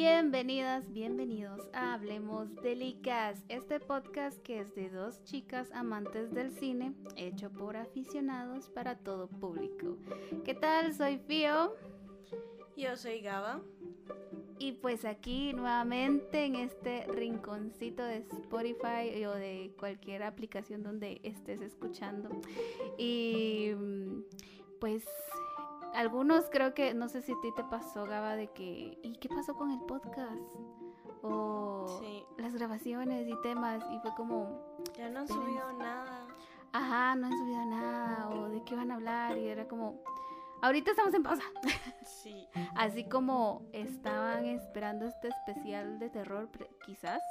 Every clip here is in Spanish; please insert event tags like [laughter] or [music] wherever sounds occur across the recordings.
Bienvenidas, bienvenidos a Hablemos de Licas, este podcast que es de dos chicas amantes del cine, hecho por aficionados para todo público. ¿Qué tal? Soy Fío. Yo soy Gaba. Y pues aquí nuevamente en este rinconcito de Spotify o de cualquier aplicación donde estés escuchando. Y pues algunos creo que, no sé si a ti te pasó, Gaba, de que, ¿y qué pasó con el podcast? O las grabaciones y temas, y fue como... Ya no han subido nada. Ajá, no han subido nada, o de qué van a hablar, y era como... Ahorita estamos en pausa. [laughs] Sí. Así como estaban esperando este especial de terror, quizás.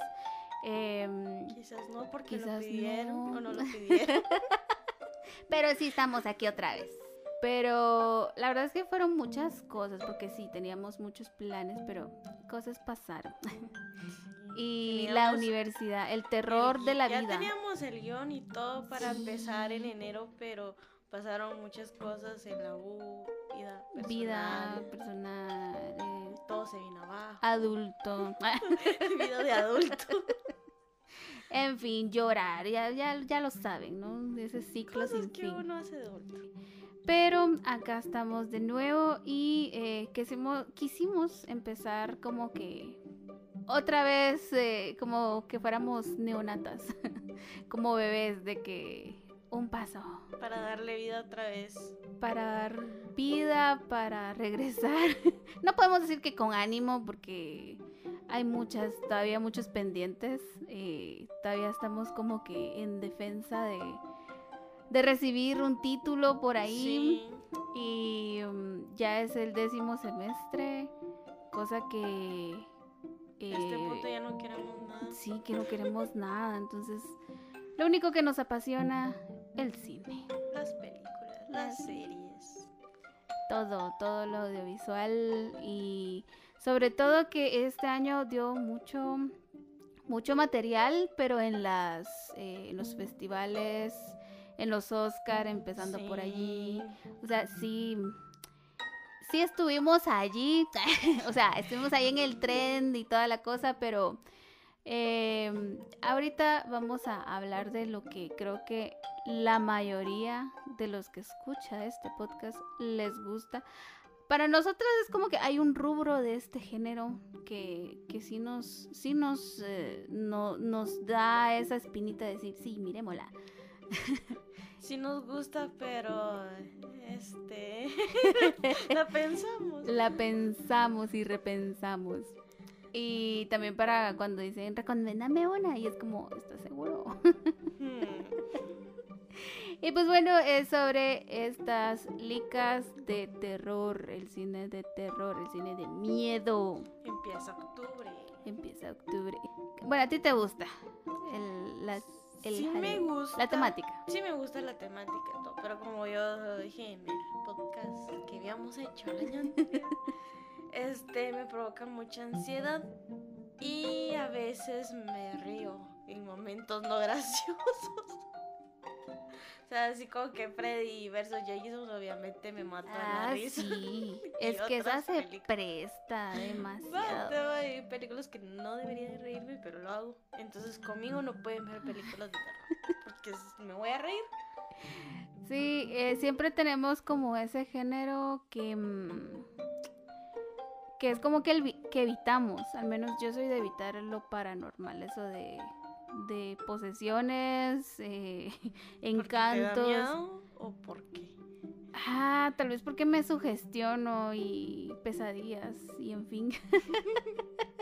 Em, quizás no, porque quizás lo pidieron o no lo pidieron. [laughs] Pero sí estamos aquí otra vez. Pero la verdad es que fueron muchas cosas, porque sí, teníamos muchos planes, pero cosas pasaron. [laughs] y la universidad, el terror de la vida. Ya teníamos el guion y todo para empezar en enero, pero pasaron muchas cosas en la U, vida personal. Vida personal. Eh, todo se vino abajo. Adulto. [laughs] [laughs] vida de adulto. En fin, llorar, ya, ya, ya lo saben, ¿no? Ese ciclo Cosas sin que fin. uno hace de adulto. Pero acá estamos de nuevo y eh, quisimos, quisimos empezar como que otra vez, eh, como que fuéramos neonatas, [laughs] como bebés, de que un paso. Para darle vida otra vez. Para dar vida, para regresar. [laughs] no podemos decir que con ánimo porque hay muchas, todavía muchos pendientes. Eh, todavía estamos como que en defensa de de recibir un título por ahí. Y um, ya es el décimo semestre, cosa que... este punto ya no queremos nada. Sí, que no queremos nada. Entonces, lo único que nos apasiona, el cine. Las películas, las series. Todo, todo lo audiovisual y sobre todo que este año dio mucho, mucho material, pero en las, eh, en los festivales en los Oscar, empezando por allí. O sea, sí, sí estuvimos allí, [laughs] o sea, estuvimos ahí en el tren y toda la cosa, pero em, ahorita vamos a hablar de lo que creo que la mayoría de los que escucha este podcast les gusta. Para nosotros es como que hay un rubro de este género que, que sí nos, sí nos, eh, no, nos da esa espinita de decir, sí, miremosla. [laughs] sí nos gusta, pero este [laughs] la pensamos. La pensamos y repensamos. Y también para cuando dicen recomiéndame una y es como, ¿estás seguro? Hmm. [laughs] y pues bueno, es sobre estas licas de terror, el cine de terror, el cine de miedo. Empieza octubre. Empieza octubre. Bueno, a ti te gusta el, las sí me gusta. La temática. Sí me gusta la temática, todo, pero como yo dije en el podcast que habíamos hecho el año [laughs] este me provoca mucha ansiedad y a veces me río en momentos no graciosos. O sea, así como que Freddy versus Jason obviamente me mata ah, la risa. Sí, [laughs] es que esa se presta [laughs] demasiado. hay películas que no debería de reírme, pero lo hago. Entonces conmigo no pueden ver películas de terror, porque me voy a reír. Sí, eh, siempre tenemos como ese género que... Mm, que es como que, el, que evitamos, al menos yo soy de evitar lo paranormal, eso de de posesiones, eh, [laughs] encantos. ¿O por qué? Ah, tal vez porque me sugestiono y pesadillas y en fin. [laughs]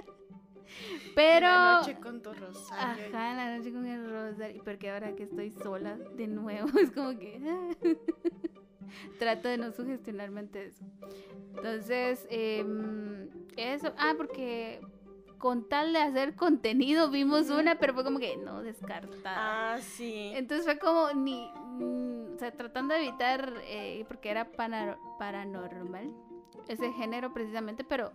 Pero. la noche con tu rosario. Ajá, la noche con el rosario. Porque ahora que estoy sola de nuevo, [laughs] es como que. Trato de no sugestionarme ante eso. Entonces, em, eso. Ah, porque con tal de hacer contenido vimos una, pero fue como que no descartada. Ah, sí. Entonces fue como ni, o sea, tratando de evitar, eh, porque era paranormal, ese género precisamente, pero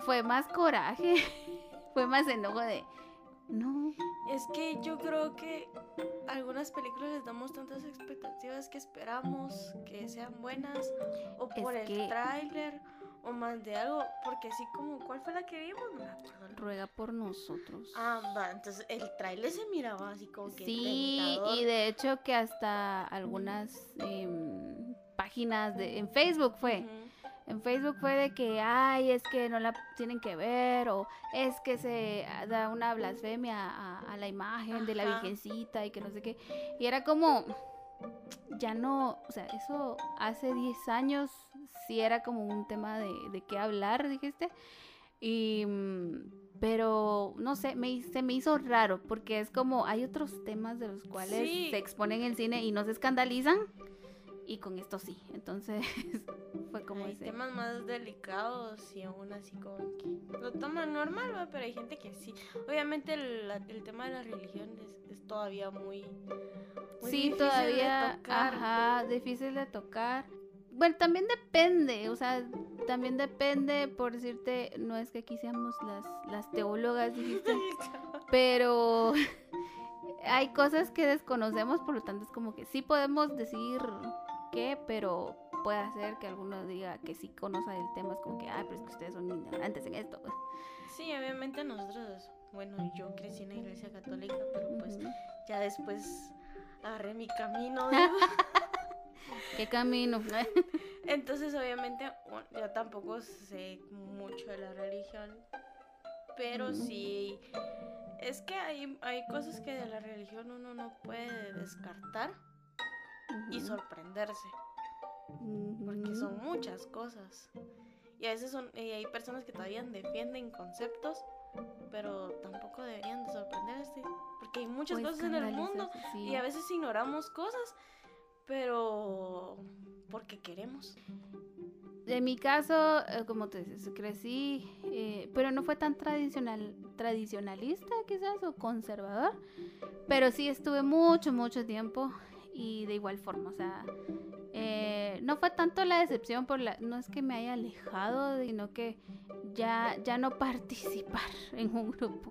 fue más coraje, [laughs] fue más enojo de, no. Es que yo creo que algunas películas les damos tantas expectativas que esperamos que sean buenas, o por el tráiler o más de algo, porque así como, ¿cuál fue la que vimos? No me acuerdo. Ruega por nosotros. Ah, va, entonces el trailer se miraba así como que Sí, tentador. y de hecho que hasta algunas em, páginas de, en Facebook fue. En Facebook fue de que, ay, es que no la tienen que ver, o es que se da una blasfemia a, a la imagen de la. Virgencita y que no sé qué. Y era como, ya no, o sea, eso hace 10 años sí era como un tema de, de qué hablar, dijiste. Y, mm, pero, no sé, me, se me hizo raro, porque es como, hay otros temas de los cuales Sí. se exponen en el cine y no se escandalizan. Y con esto sí. Entonces [laughs] fue como hay ese. temas más delicados y aún así como que lo toman normal, ¿va? pero hay gente que sí. Obviamente el, el tema de la religión es, todavía muy, muy sí, difícil de todavía, tocar. ajá, difícil de tocar. Bueno, también depende, o sea, también depende, por decirte, no es que aquí seamos las, las teólogas, dijiste, [laughs] pero [laughs] hay cosas que desconocemos, por lo tanto es como que sí podemos decir qué, pero puede ser que alguno diga que sí conoce el tema, es como que, ay, pero es que ustedes son ignorantes en esto. Sí, obviamente nosotros, bueno, yo crecí en la iglesia católica, pero pues ya después agarré mi camino. [laughs] de- ¿Qué camino? [laughs] Entonces, obviamente, bueno, yo tampoco sé mucho de la religión, pero sí, es que hay, hay cosas que de la religión uno no puede descartar y sorprenderse, porque son muchas cosas. Y a veces son, y hay personas que todavía defienden conceptos, pero tampoco deberían de sorprenderse, porque hay muchas O cosas en el mundo sí. y a veces ignoramos cosas, pero porque queremos. En mi caso, eh, como tú dices, crecí, eh, pero no fue tan tradicional, tradicionalista quizás o conservador, pero sí estuve mucho, mucho tiempo y de igual forma, o sea, eh, no fue tanto la decepción por la, no es que me haya alejado, sino que ya, ya no [laughs] participar en un grupo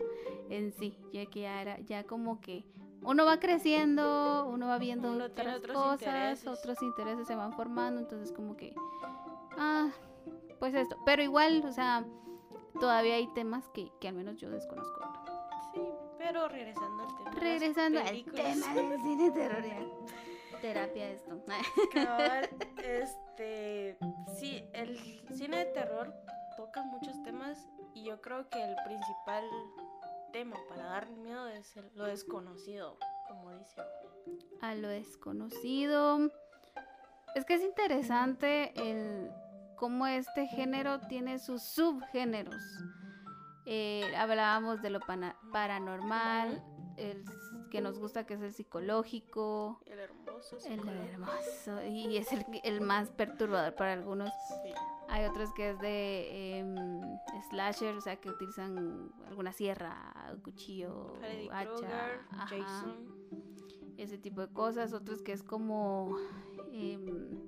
en sí, ya que ya era, ya como que uno va creciendo, uno va viendo Uno otras otros cosas, intereses. otros intereses se van formando, entonces como que Ah, pues esto. Pero igual, o sea, todavía hay temas que, que al menos yo desconozco. Sí, pero regresando al tema. de las Regresando al tema del [laughs] cine terror. Terapia esto. Cabal, [laughs] este, sí, el cine de terror toca muchos temas y yo creo que el principal tema para dar miedo es lo desconocido, como dice. A lo desconocido. Es que es interesante el cómo este género tiene sus subgéneros. Eh, hablábamos de lo paranormal, el que nos gusta que es el psicológico, El hermoso. el hermoso y es el, el más perturbador para algunos. Sí. Hay otros que es de em, slasher, o sea, que utilizan alguna sierra, cuchillo, Freddy hacha, Jason. ese tipo de cosas. Otros que es como, em,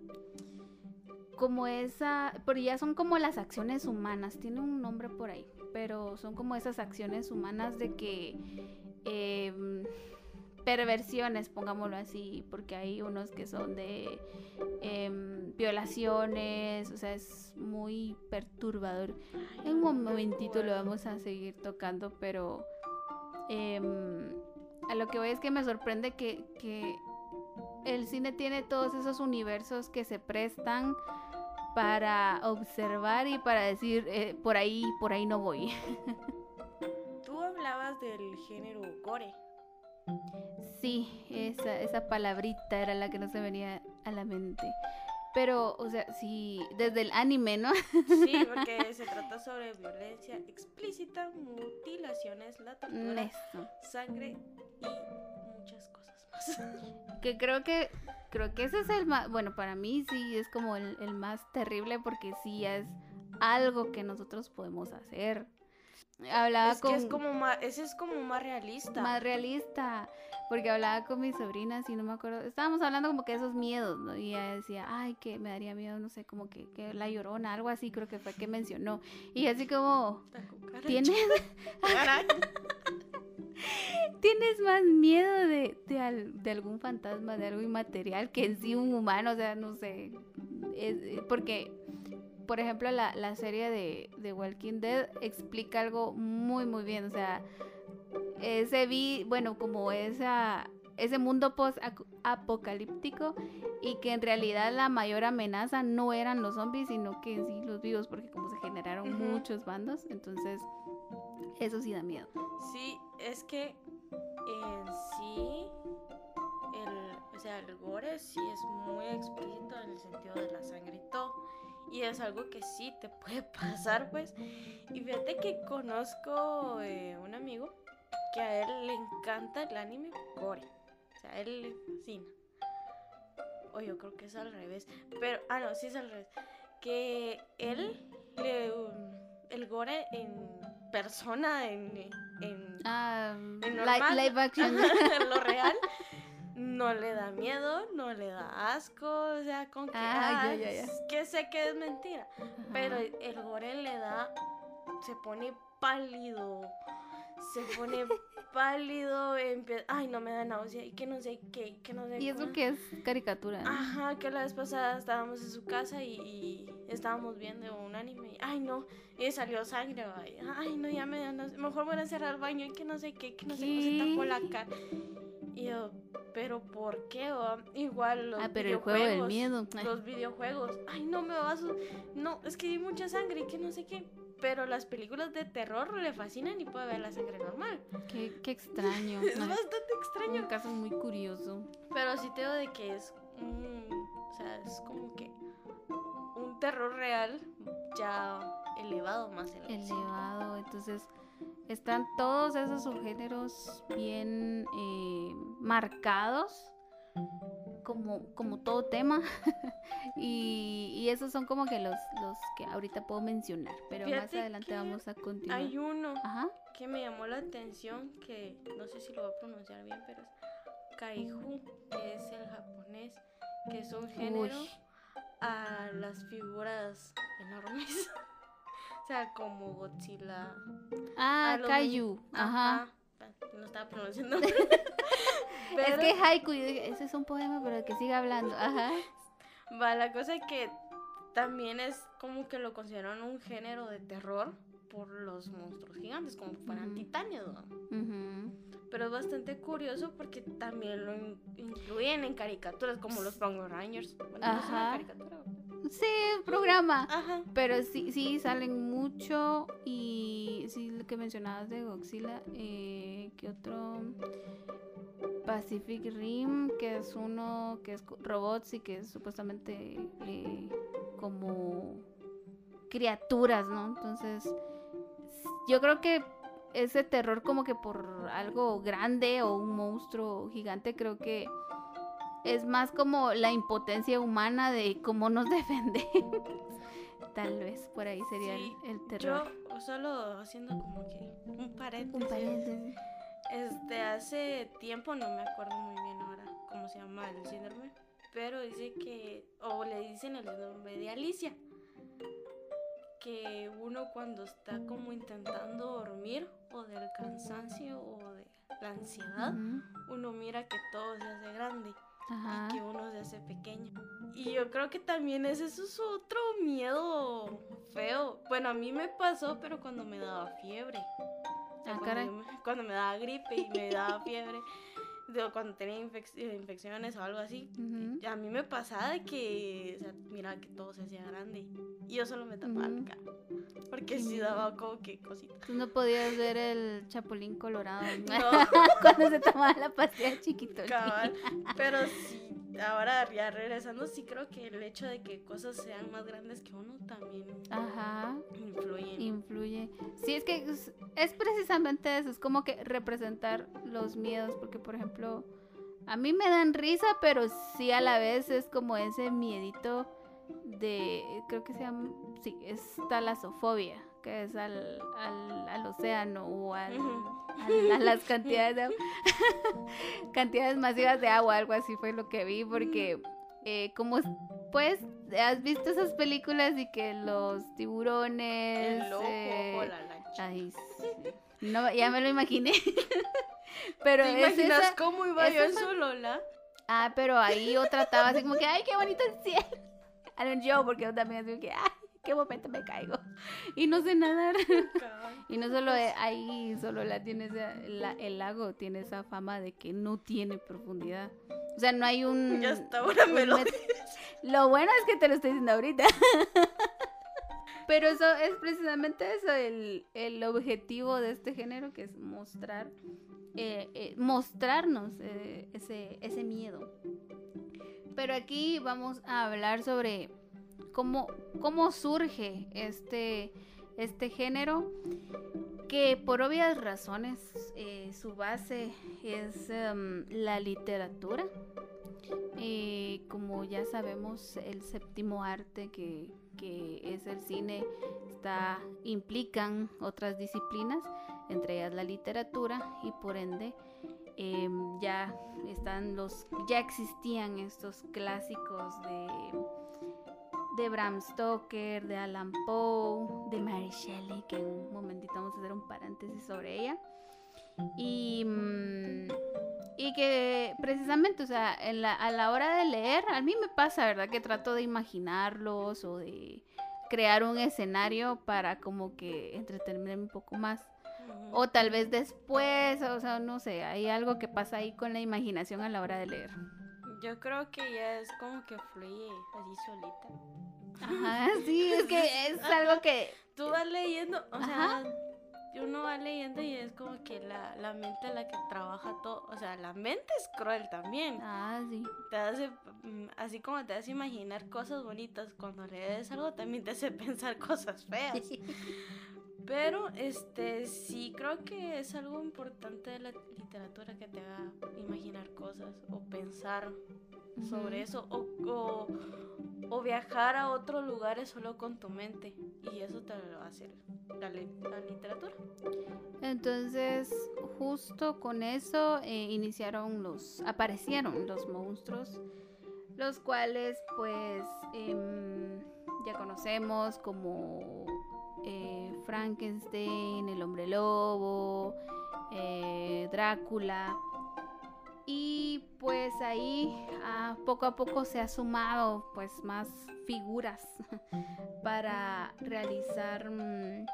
como esa, pero ya son como las acciones humanas. Tiene un nombre por ahí, pero son como esas acciones humanas de que em, perversiones, pongámoslo así, porque hay unos que son de em, violaciones, o sea, es muy perturbador. En un momentito lo vamos a seguir tocando, pero em, a lo que voy es que me sorprende que, que el cine tiene todos esos universos que se prestan para observar y para decir eh, por ahí, por ahí no voy. [laughs] Tú hablabas del género gore. Sí, esa, esa palabrita era la que no se venía a la mente. Pero, o sea, sí, desde el anime, ¿no? Sí, [laughs] porque se trata sobre violencia explícita, mutilaciones, la tortura, Eso. sangre y muchas cosas más. [laughs] Que creo que creo que ese es el más, bueno, para mí sí es como el, el más terrible porque sí es algo que nosotros podemos hacer. Hablaba es con que es como más, ese es como más realista. más realista, porque hablaba con mis sobrinas y no me acuerdo, estábamos hablando como que de esos miedos, ¿no? Y ella decía, ay, que me daría miedo, no sé, como que, que la llorona, algo así creo que fue que mencionó. Y así como. ¿tienes. [laughs] [laughs] ¿tienes más miedo de, de, al- de algún fantasma, de algo inmaterial que en sí un humano? O sea, no sé, es- porque por ejemplo, la, la serie de, de Walking Dead explica algo muy, muy bien. O sea, ese vi, bueno, como esa, ese mundo post-apocalíptico y que en realidad la mayor amenaza no eran los zombies, sino que sí los vivos, porque como se generaron muchos bandos, entonces eso sí da miedo. Sí, es que en sí, el, o sea, el gore sí es muy explícito en el sentido de la sangre y todo. Y es algo que sí te puede [laughs] pasar, pues. Y fíjate que conozco eh, un amigo que a él le encanta el anime gore. O sea, a él le fascina. O yo creo que es al revés. Pero, ah, no, sí es al revés. Que él, le, um, el gore en persona, en, en Ah, En normal. live action. lo real [laughs] no le da miedo, no le da asco, o sea, con que, Ah, ya, ya, ya. que sé que es mentira, pero el gore le da, se pone pálido, se pone [laughs] pálido, empie- ay, no me da náusea, y que no sé qué, que no sé Y eso que es caricatura. ¿no? Ajá, que la vez pasada estábamos en su casa y, y estábamos viendo un anime. Y, ay, no, y salió sangre. Ay, ay, no, ya me da náusea, Mejor voy a encerrar al baño y que no sé qué, que no sé qué, se tapó la cara. Y yo, ¿pero por qué? va? Igual los Ah, pero el juego del videojuegos, miedo. Ay. [laughs] Los videojuegos. Ay, no, me va a... No, es que hay mucha sangre y que no sé qué. Pero las películas de terror le fascinan y puede ver la sangre normal. Qué, qué extraño. [laughs] Es Ay, bastante extraño. Un caso muy curioso. Pero sí te digo de que es un, o sea, es como que un terror real ya elevado más la elevado. Entonces, están todos esos subgéneros bien eh, marcados como, como todo tema. [laughs] y, y esos son como que los, los que ahorita puedo mencionar. Pero más adelante vamos a continuar. Hay uno Ajá. que me llamó la atención que no sé si lo voy a pronunciar bien, pero es Kaiju, que es el japonés, que es un género Uy. a las figuras enormes. [laughs] o sea, como Godzilla. Ah, a los- Kaiju. Ajá. No estaba pronunciando. [laughs] Es que haiku, yo dije, ese es un poema, pero que siga hablando. Ajá. Va, la cosa es que también es como que lo consideran un género de terror por los monstruos gigantes, como fueran ¿no? Ujú. Pero es bastante curioso porque también lo in- incluyen en caricaturas como los Power Rangers. Bueno, no es una Ajá. Sí, programa. Ajá. Pero sí, sí salen y sí lo que mencionabas de Godzilla, eh, ¿qué otro? Pacific Rim, que es uno que es robots y que es supuestamente eh, como criaturas, ¿no? Entonces, yo creo que ese terror como que por algo grande o un monstruo gigante, creo que es más como la impotencia humana de cómo nos [laughs] defendemos. Tal vez por ahí sería el- Sí, el, Yo terror. solo haciendo como que un paréntesis. Un paréntesis. Este, hace tiempo, no me acuerdo muy bien ahora cómo se llama el síndrome, pero dice que, o le dicen el síndrome de Alicia, que uno cuando está como intentando dormir, o del cansancio, o de la ansiedad, uno mira que todo se hace grande Ajá. y que uno se hace pequeño. Y yo creo que también es, eso es otro miedo feo. Bueno, a mí me pasó, pero cuando me daba fiebre. O sea, Ah, cuando, me- cuando me daba gripe y me daba fiebre, de- cuando tenía infec- eh, infecciones o algo así, Ujú. a mí me pasaba de que, o sea, mira que todo se hacía grande. Y yo solo me tapaba Ujú. la cara. Porque sí daba como que cositas. Tú no podías ver el chapulín colorado [laughs] No. [laughs] cuando se tomaba la pastilla chiquito. Cabal, pero sí, ahora ya regresando, sí creo que el hecho de que cosas sean más grandes que uno también Ajá. influye. Influye. Sí, es que es, es precisamente eso, es como que representar los miedos, porque por ejemplo, a mí me dan risa, pero sí a la vez es como ese miedito de, creo que se llama, sí, es talasofobia, que es al, al, al océano o al, al- a las cantidades de agua- [laughs] cantidades masivas de agua, algo así fue lo que vi, porque eh, como es- pues has visto esas películas y que los tiburones El loco eh, o la lancha. ay, sí. no ya me lo imaginé [laughs] pero ¿Te es imaginas esa- cómo iba yo es esa- su Lola? ah pero ahí yo trataba así como que ay qué bonito el cielo [laughs] I don't know, porque yo también así que ay qué momento me caigo [laughs] y no sé nadar. [laughs] y no solo ahí, solo la tiene el lago tiene esa fama de que no tiene profundidad. O sea, no hay un... [laughs] Ya está, ahora me lo Lo bueno es que te lo estoy diciendo ahorita. Pero eso es precisamente eso, el, objetivo de este género, que es mostrar, eh, eh, mostrarnos eh, ese, ese miedo. Pero aquí vamos a hablar sobre cómo, cómo surge este, este género, que por obvias razones su base es em, la literatura. Y como ya sabemos, el séptimo arte que, que es el cine, está, implican otras disciplinas, entre ellas la literatura, y por ende em, ya están los, ya existían estos clásicos de de Bram Stoker, de Alan Poe, de Mary Shelley, que en un momentito vamos a hacer un paréntesis sobre ella. Y, mm, y que precisamente, o sea, a la hora de leer, a mí me pasa, ¿verdad? Que trato de imaginarlos o de crear un escenario para como que entretenerme un poco más. O tal vez después, o sea, no sé, hay algo que pasa ahí con la imaginación a la hora de leer. Yo creo que ya es como que fluye así solita. Ajá, [laughs] sí, es que es algo que... Tú vas leyendo, o sea, uno va leyendo y es como que la, la mente la que trabaja todo, o sea, la mente es cruel también. Ah, sí. Te hace, mm, así como te hace imaginar cosas bonitas, cuando lees algo también te hace [laughs] pensar cosas feas. Pero, este, sí creo que es algo importante de la literatura que te haga imaginar cosas o pensar sobre eso o, o, viajar a otros lugares solo con tu mente y eso te lo va a hacer la, literatura. Entonces, justo con eso eh, iniciaron los, aparecieron los monstruos, los cuales pues em, ya conocemos como eh, Frankenstein, el hombre lobo, eh, Drácula. Y pues ahí ah, poco a poco se ha sumado pues más figuras [laughs] para realizar mm,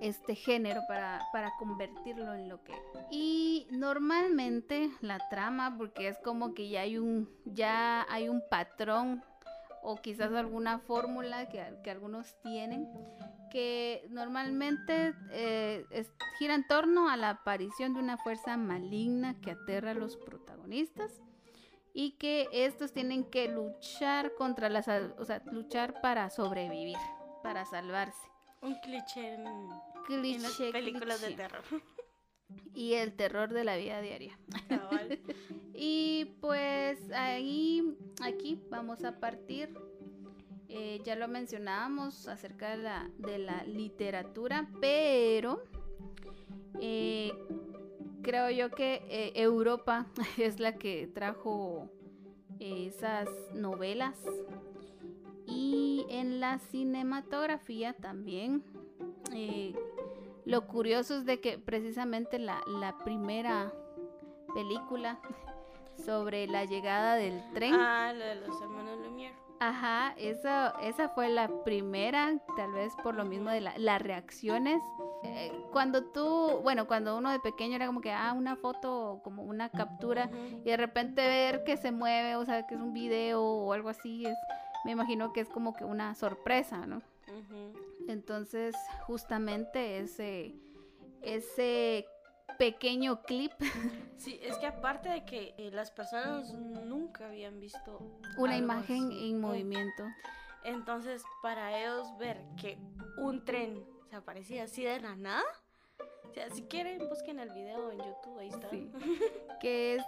este género, para, para convertirlo en lo que... Y normalmente la trama, porque es como que ya hay un, ya hay un patrón o quizás alguna fórmula que, que algunos tienen que normalmente eh, gira en torno a la aparición de una fuerza maligna que aterra a los protagonistas y que estos tienen que luchar contra las, o sea, luchar para sobrevivir, para salvarse. Un cliché en, cliché, las películas de terror. Y el terror de la vida diaria. [laughs] y pues ahí, aquí vamos a partir eh, ya lo mencionábamos acerca de la, de la literatura, pero eh, creo yo que eh, Europa [laughs] es la que trajo esas novelas y en la cinematografía también. lo curioso es de que precisamente la, la primera película [laughs] sobre la llegada del tren. Ah, de los hermanos Lumière. Ajá, esa, esa fue la primera, tal vez por lo mismo de las reacciones. Eh, cuando tú, bueno, cuando uno de pequeño era como que, ah, una foto, como una captura, y de repente ver que se mueve, o sea, que es un video o algo así, es, me imagino que es como que una sorpresa, ¿no? Entonces, justamente ese, ese pequeño clip. Sí, es que aparte de que eh, las personas nunca habían visto una imagen en movimiento. Entonces, para ellos ver que un tren se aparecía así de la nada, o sea, si quieren, busquen el video en YouTube, ahí está. [laughs] que es,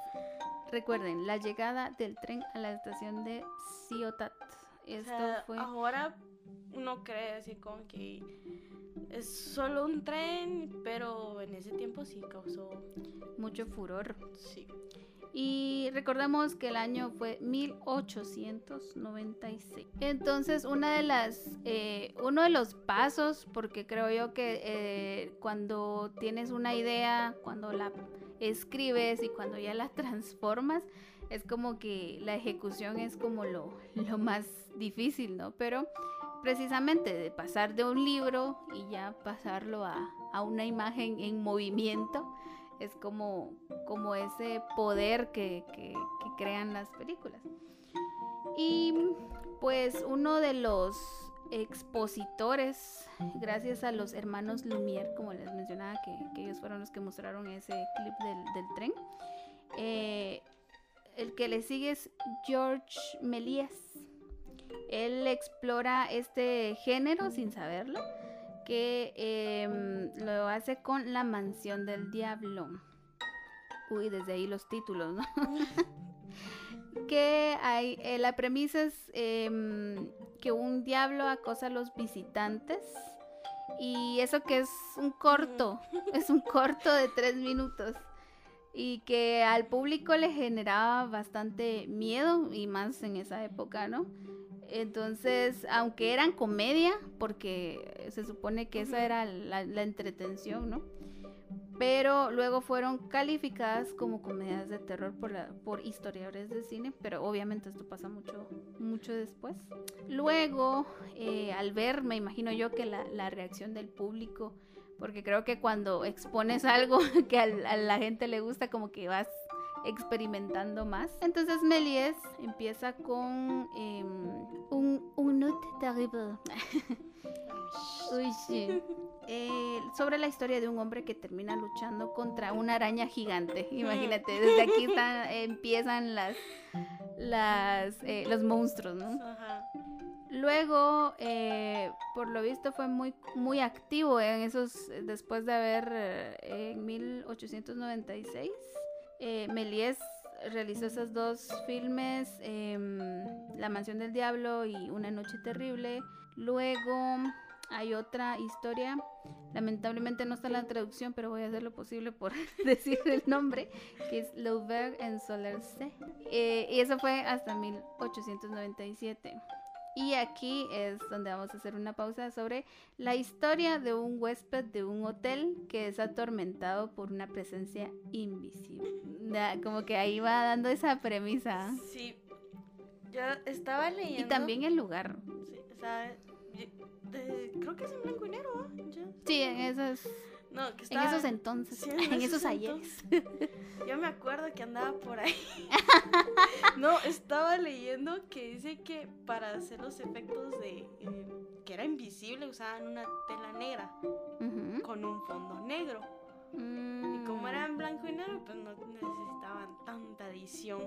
recuerden, la llegada del tren a la estación de Ciotat. Esto fue... Ahora uno cree así como que es solo un tren, pero en ese tiempo sí causó mucho furor. Sí. Y recordamos que el año fue 1896. Entonces, una de las, eh, uno de los pasos, porque creo yo que eh, cuando tienes una idea, cuando la escribes y cuando ya la [laughs] transformas, es como que la ejecución es como lo, lo más difícil, ¿no? Pero precisamente de pasar de un libro y ya pasarlo a, a una imagen en movimiento. Es como, como ese poder que, que, crean las películas. Y pues uno de los expositores, gracias a los hermanos Lumière, como les mencionaba, que, que ellos fueron los que mostraron ese clip del, del tren. Eh, el que le sigue es George Méliès. Él explora este género sin saberlo, que eh, lo hace con La Mansión del Diablo. Uy, desde ahí los títulos, ¿no? [laughs] que hay, eh, la premisa es eh, que un diablo acosa a los visitantes y eso que es un corto, [laughs] es un corto de tres minutos y que al público le generaba bastante miedo y más en esa época, ¿no? Entonces, aunque eran comedia, porque se supone que esa era la, la entretención, ¿no? pero luego fueron calificadas como comedias de terror por, la, por historiadores de cine, pero obviamente esto pasa mucho, mucho después. Luego, eh, al ver, me imagino yo que la, la, reacción del público, porque creo que cuando expones [laughs] algo que a, a la gente le gusta, como que vas experimentando más. Entonces Méliès empieza con eh, un, un note terrible. [laughs] Uy, sí. Eh, sobre la historia de un hombre que termina luchando contra una araña gigante. Imagínate, desde aquí están, empiezan las, las eh, los monstruos, ¿no? Ajá. Luego, eh, por lo visto, fue muy, muy activo en esos, después de haber, eh, en 1896, eh, Méliès realizó esos dos filmes, em, La Mansión del Diablo y Una Noche Terrible. Luego hay otra historia, lamentablemente no está la traducción, pero voy a hacer lo posible por [laughs] decir el nombre, que es L'Auberge en Solerse. Eh, y eso fue hasta 1897. Y aquí es donde vamos a hacer una pausa sobre la historia de un huésped de un hotel que es atormentado por una presencia invisible. Como que ahí va dando esa premisa. Sí, yo estaba leyendo. Y también el lugar. Sí, o sea, de, creo que es en blanco y negro, ¿eh? Sí, en esos. No, que estaba, en esos entonces, sí, en, en, esos, esos ayeres. Yo me acuerdo que andaba por ahí. [laughs] no, estaba leyendo que dice que para hacer los efectos de eh, que era invisible usaban una tela negra uh -huh. con un fondo negro. Mm. Y como era en blanco y negro, pues no necesitaban tanta edición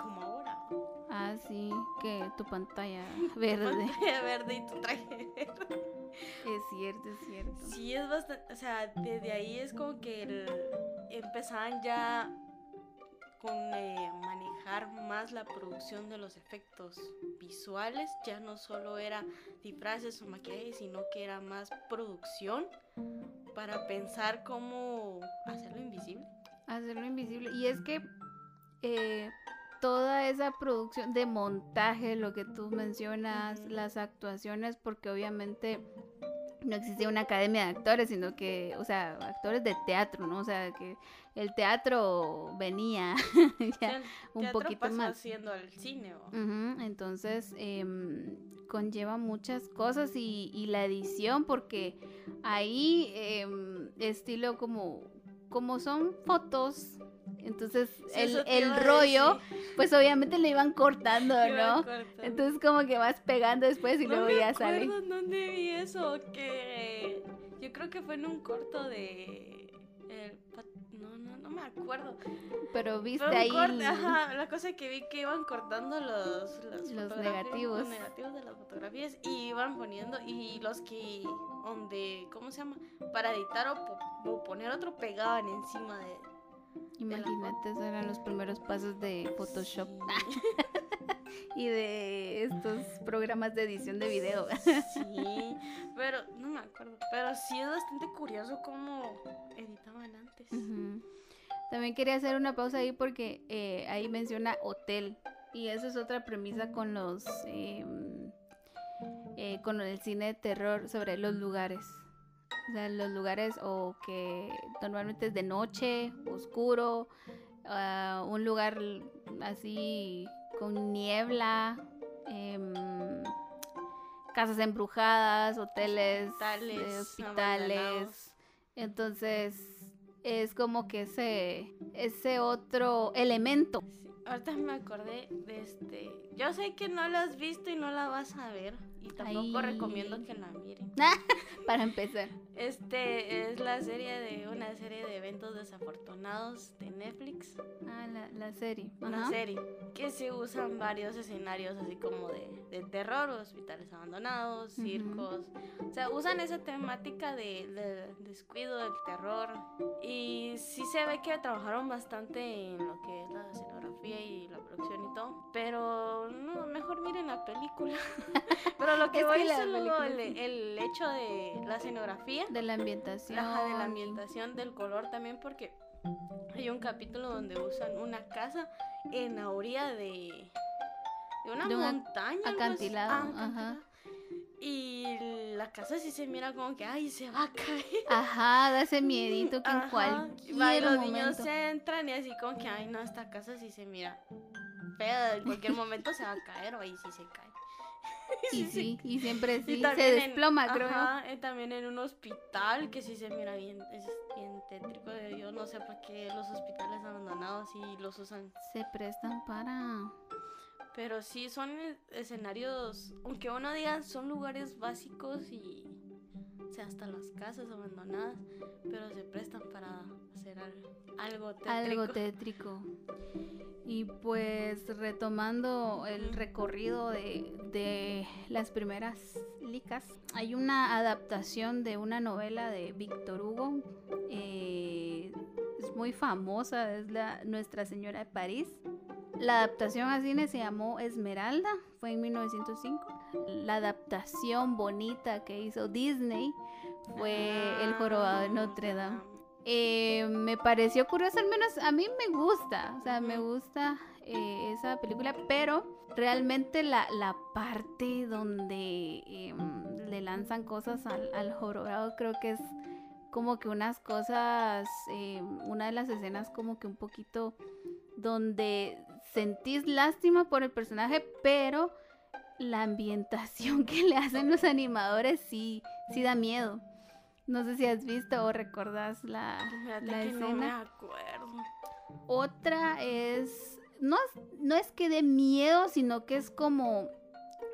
como ahora. Ah, sí, que tu pantalla [laughs] verde. tu pantalla verde y tu traje verde. Es cierto, es cierto. Sí, es bastante, o sea, desde ahí es como que el, empezaban ya con eh, manejar más la producción de los efectos visuales, ya no solo era disfraces o maquillaje, sino que era más producción para pensar cómo hacerlo invisible. Hacerlo invisible. Y es que eh, toda esa producción de montaje, lo que tú mencionas, uh -huh. las actuaciones, porque obviamente no existía una academia de actores, sino que, o sea, actores de teatro, ¿no? O sea, que el teatro venía [laughs] ya el un poquito pasó más. haciendo el cine. Uh -huh. Entonces, eh, conlleva muchas cosas y, y, la edición, porque ahí, eh, estilo como, como son fotos entonces Sí, el, el rollo, pues obviamente le iban cortando, ¿no? cortando. Entonces como que vas pegando después y no luego me ya sale. dónde vi eso, que yo creo que fue en un corto de... el no, no, no me acuerdo. Pero viste un ahí. corte, ajá, la cosa que vi que iban cortando los, los, negativos. los negativos de las fotografías y iban poniendo y los que donde ¿cómo se llama? para editar o, po- o poner otro pegaban encima de Imagínate, esos eran los primeros pasos de Photoshop Sí. [laughs] y de estos programas de edición de video. Sí, pero no me acuerdo. Pero sí es bastante curioso cómo editaban antes. También quería hacer una pausa ahí porque eh, ahí menciona hotel y eso es otra premisa con los eh, eh, con el cine de terror sobre los lugares. O sea, los lugares o que normalmente es de noche, oscuro, ah, un lugar así con niebla, em, casas embrujadas, hoteles, Hospitales eh, hospitales. Entonces es como que ese, ese otro elemento. Ahorita me acordé de este. Yo sé que no la has visto y no la vas a ver. Y tampoco Ay. recomiendo que la miren. [laughs] Para empezar. Este es la serie de una serie de eventos desafortunados de Netflix. Ah, la, la serie. Una Ajá. serie que se usan varios escenarios así como de, de terror, hospitales abandonados, Ujú. circos. O sea, usan esa temática de, de descuido, del terror. Y sí se ve que trabajaron bastante en lo que es la y la producción y todo. Pero no, mejor miren la película. [laughs] Pero lo que Es que voy la es solo el, el hecho de la escenografía. De la ambientación. Ajá, de la ambientación, del color también, porque hay un capítulo donde usan una casa en la orilla de, de una De un montaña. así. acantilado, Ah, ajá. Y la casa sí se mira como que, ay, se va a caer. Ajá, da ese miedito que en Ajá, cualquier va, y los momento. niños entran y así como que, ay, no, esta casa sí se mira fea. En cualquier momento se va a caer o ahí sí se cae. [laughs] Y sí, y siempre Y sí, se también en- desploma, creo ajá, también en un hospital que sí se mira bien, es bien tétrico. Yo no sé por qué los hospitales abandonados y los usan. Se prestan para... Pero sí son escenarios, aunque uno diga son lugares básicos y. O sea, hasta las casas abandonadas, pero se prestan para hacer al- algo tétrico. Algo tétrico. Y pues retomando el recorrido de, de las primeras licas, hay una adaptación de una novela de Víctor Hugo. eh, es muy famosa, es la Nuestra Señora de París. La adaptación a cine se llamó Esmeralda, fue en 1905. La adaptación bonita que hizo Disney fue El Jorobado de Notre Dame. Eh, me pareció curioso, al menos a mí me gusta, o sea, me gusta eh, esa película, pero realmente la, la parte donde em, le lanzan cosas al, al jorobado creo que es como que unas cosas, em, una de las escenas como que un poquito donde sentís lástima por el personaje, pero la ambientación [laughs] que le hacen los animadores sí, sí da miedo. No sé si has visto o recordás la, la que no me escena. acuerdo. Otra es no, es. no es que dé miedo, sino que es como.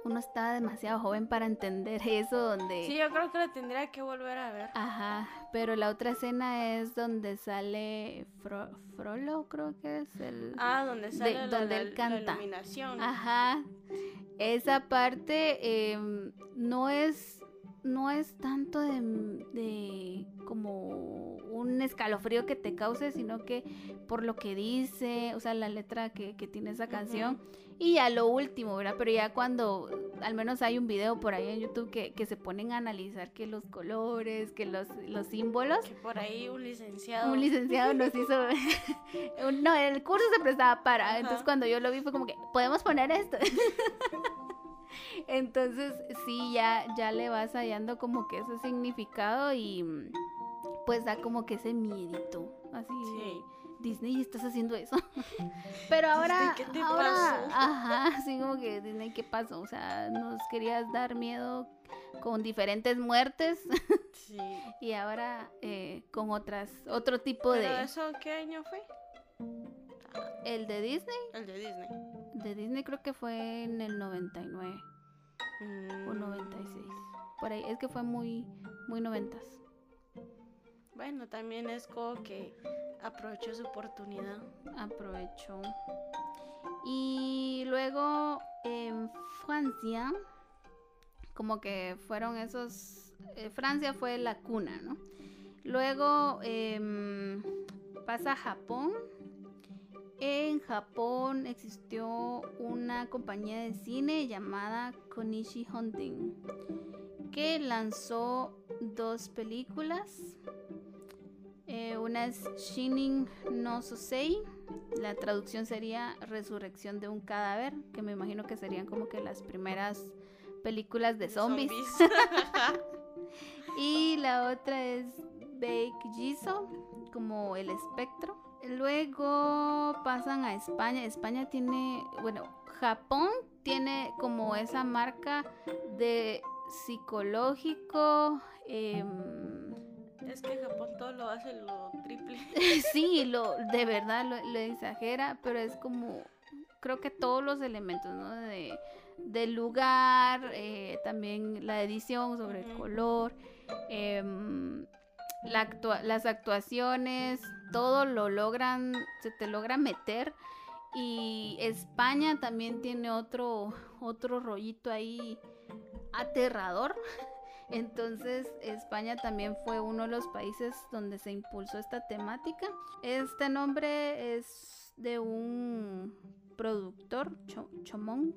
Uno está demasiado joven para entender [laughs] eso, donde. Sí, yo creo que lo tendría que volver a ver. Ajá, pero la otra escena es donde sale Fro- Frollo, creo que es el. Ah, donde sale la, donde la- él la canta. iluminación. Ajá. Esa parte em, no es no es tanto de, de como un escalofrío que te cause, sino que por lo que dice, o sea, la letra que, que tiene esa canción. Y ya lo último, ¿verdad? Pero ya cuando, al menos hay un video por ahí en YouTube que, que se ponen a analizar que los colores, que los, los símbolos. Que por ahí un licenciado. Un licenciado nos hizo... [laughs] un- no, el curso se prestaba para. Ajá. Entonces cuando yo lo vi fue como que, podemos poner esto. [laughs] Entonces sí, ya, ya le vas hallando como que ese significado y pues da como que ese miedito. Así, Sí. Disney, estás haciendo eso. [laughs] Pero ahora, ¿qué te ahora, pasó? ajá, así como que Disney, ¿qué pasó? O sea, nos querías dar miedo con diferentes muertes [laughs] Sí. y ahora eh, con otras, otro tipo ¿Pero de... eso qué año fue? El de Disney, El de Disney. de Disney creo que fue en el 99 o Mm, 96. Por ahí, es que fue muy, muy noventas. Bueno, también es como que aprovechó su oportunidad. Aprovechó. Y luego en Francia, como que fueron esos. eh, Francia fue la cuna, ¿no? Luego em, pasa a Japón. En Japón existió una compañía de cine llamada Konishi Hunting que lanzó dos películas. Eh, una es Shinin no Sosei. La traducción sería Resurrección de un cadáver, que me imagino que serían como que las primeras películas de zombies. [laughs] Y la otra es Bake Jiso, como el espectro. Luego pasan a España. España tiene, bueno, Japón tiene como esa marca de psicológico. em, Es que Japón todo lo hace lo triple. [laughs] sí, lo, de verdad lo, lo exagera, pero es como, creo que todos los elementos, ¿no? De, del lugar, eh, también la edición sobre el color, em, la actua- las actuaciones, todo lo logran, se te logra meter. Y España también tiene otro, otro rollito ahí aterrador. [laughs] Entonces España también fue uno de los países donde se impulsó esta temática. Este nombre es de un productor, Cho- Chomón.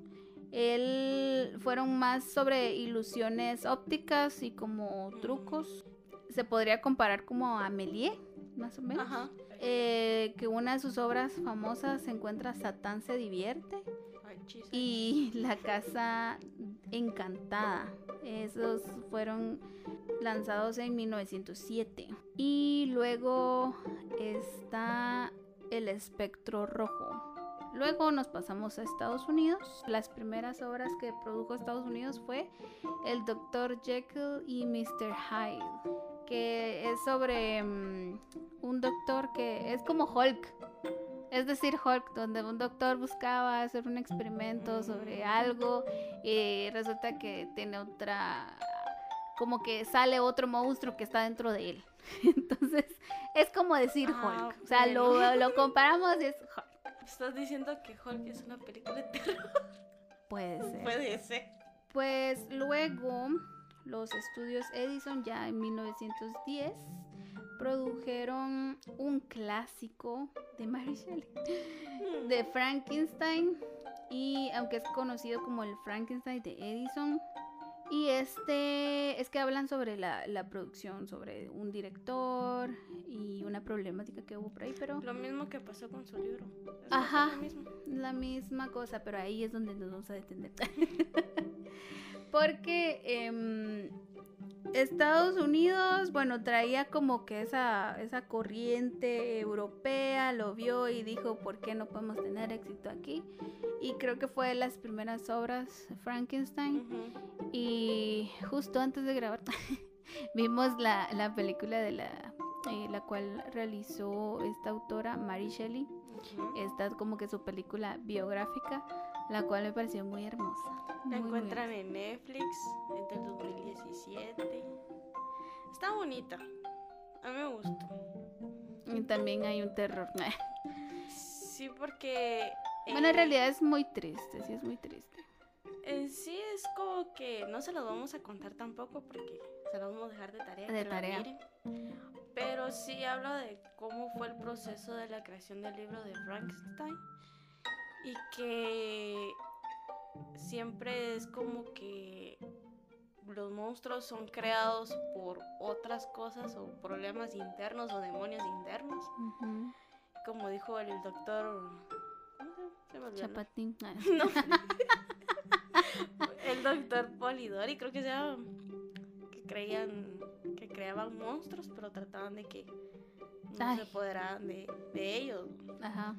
Él fueron más sobre ilusiones ópticas y como trucos. Se podría comparar como a Méliès, más o menos. Ajá. Eh, que una de sus obras famosas se encuentra Satán se divierte. Y [laughs] La Casa Encantada. Esos fueron lanzados en 1907. Y luego está El Espectro Rojo. Luego nos pasamos a Estados Unidos. Las primeras obras que produjo Estados Unidos fue El Dr. Jekyll y Mr. Hyde, que es sobre mm, un doctor que es como Hulk. Es decir, Hulk, donde un doctor buscaba hacer un experimento sobre algo y resulta que tiene otra, como que sale otro monstruo que está dentro de él. [laughs] Entonces, es como decir Ah, Hulk. O sea, lo, lo comparamos y es Hulk. Estás diciendo que Hulk es una película de terror. [laughs] Puede [laughs] ser. Puede ser. Pues luego los estudios Edison ya en 1910 produjeron un clásico de Mary Shelley, de Frankenstein y aunque es conocido como el Frankenstein de Edison y este es que hablan sobre la, la producción, sobre un director y una problemática que hubo por ahí, pero Lo mismo que pasó con su libro. Es Ajá. La misma cosa, pero ahí es donde nos vamos a detener. [laughs] Porque em, Estados Unidos, bueno, traía como que esa, esa corriente europea, lo vio y dijo, ¿por qué no podemos tener éxito aquí? Y creo que fue de las primeras obras, Frankenstein. Ujú. Y justo antes de grabar, [laughs] vimos la, la película de la, eh, la cual realizó esta autora, Mary Shelley. Ujú. Esta es como que su película biográfica, la cual me pareció muy hermosa. La muy, muy encuentran en Netflix entre el 2017. Está bonita. A mí me gustó. Y también hay un terror. [laughs] Sí, porque. bueno, en eh, realidad es muy triste, sí es muy triste. En sí es como que no se los vamos a contar tampoco porque se los vamos a dejar de tarea. De tarea. miren. Pero sí habla de cómo fue el proceso de la creación del libro de Frankenstein. Y que siempre es como que los monstruos son creados por otras cosas o problemas internos o demonios internos. Como dijo el doctor... ¿Cómo se me. Chapatín. Ah, [laughs] No. el doctor Polidori, creo que se llama. Que creían que creaban monstruos, pero trataban de que no Ay. se apoderaran de, de ellos. Ajá.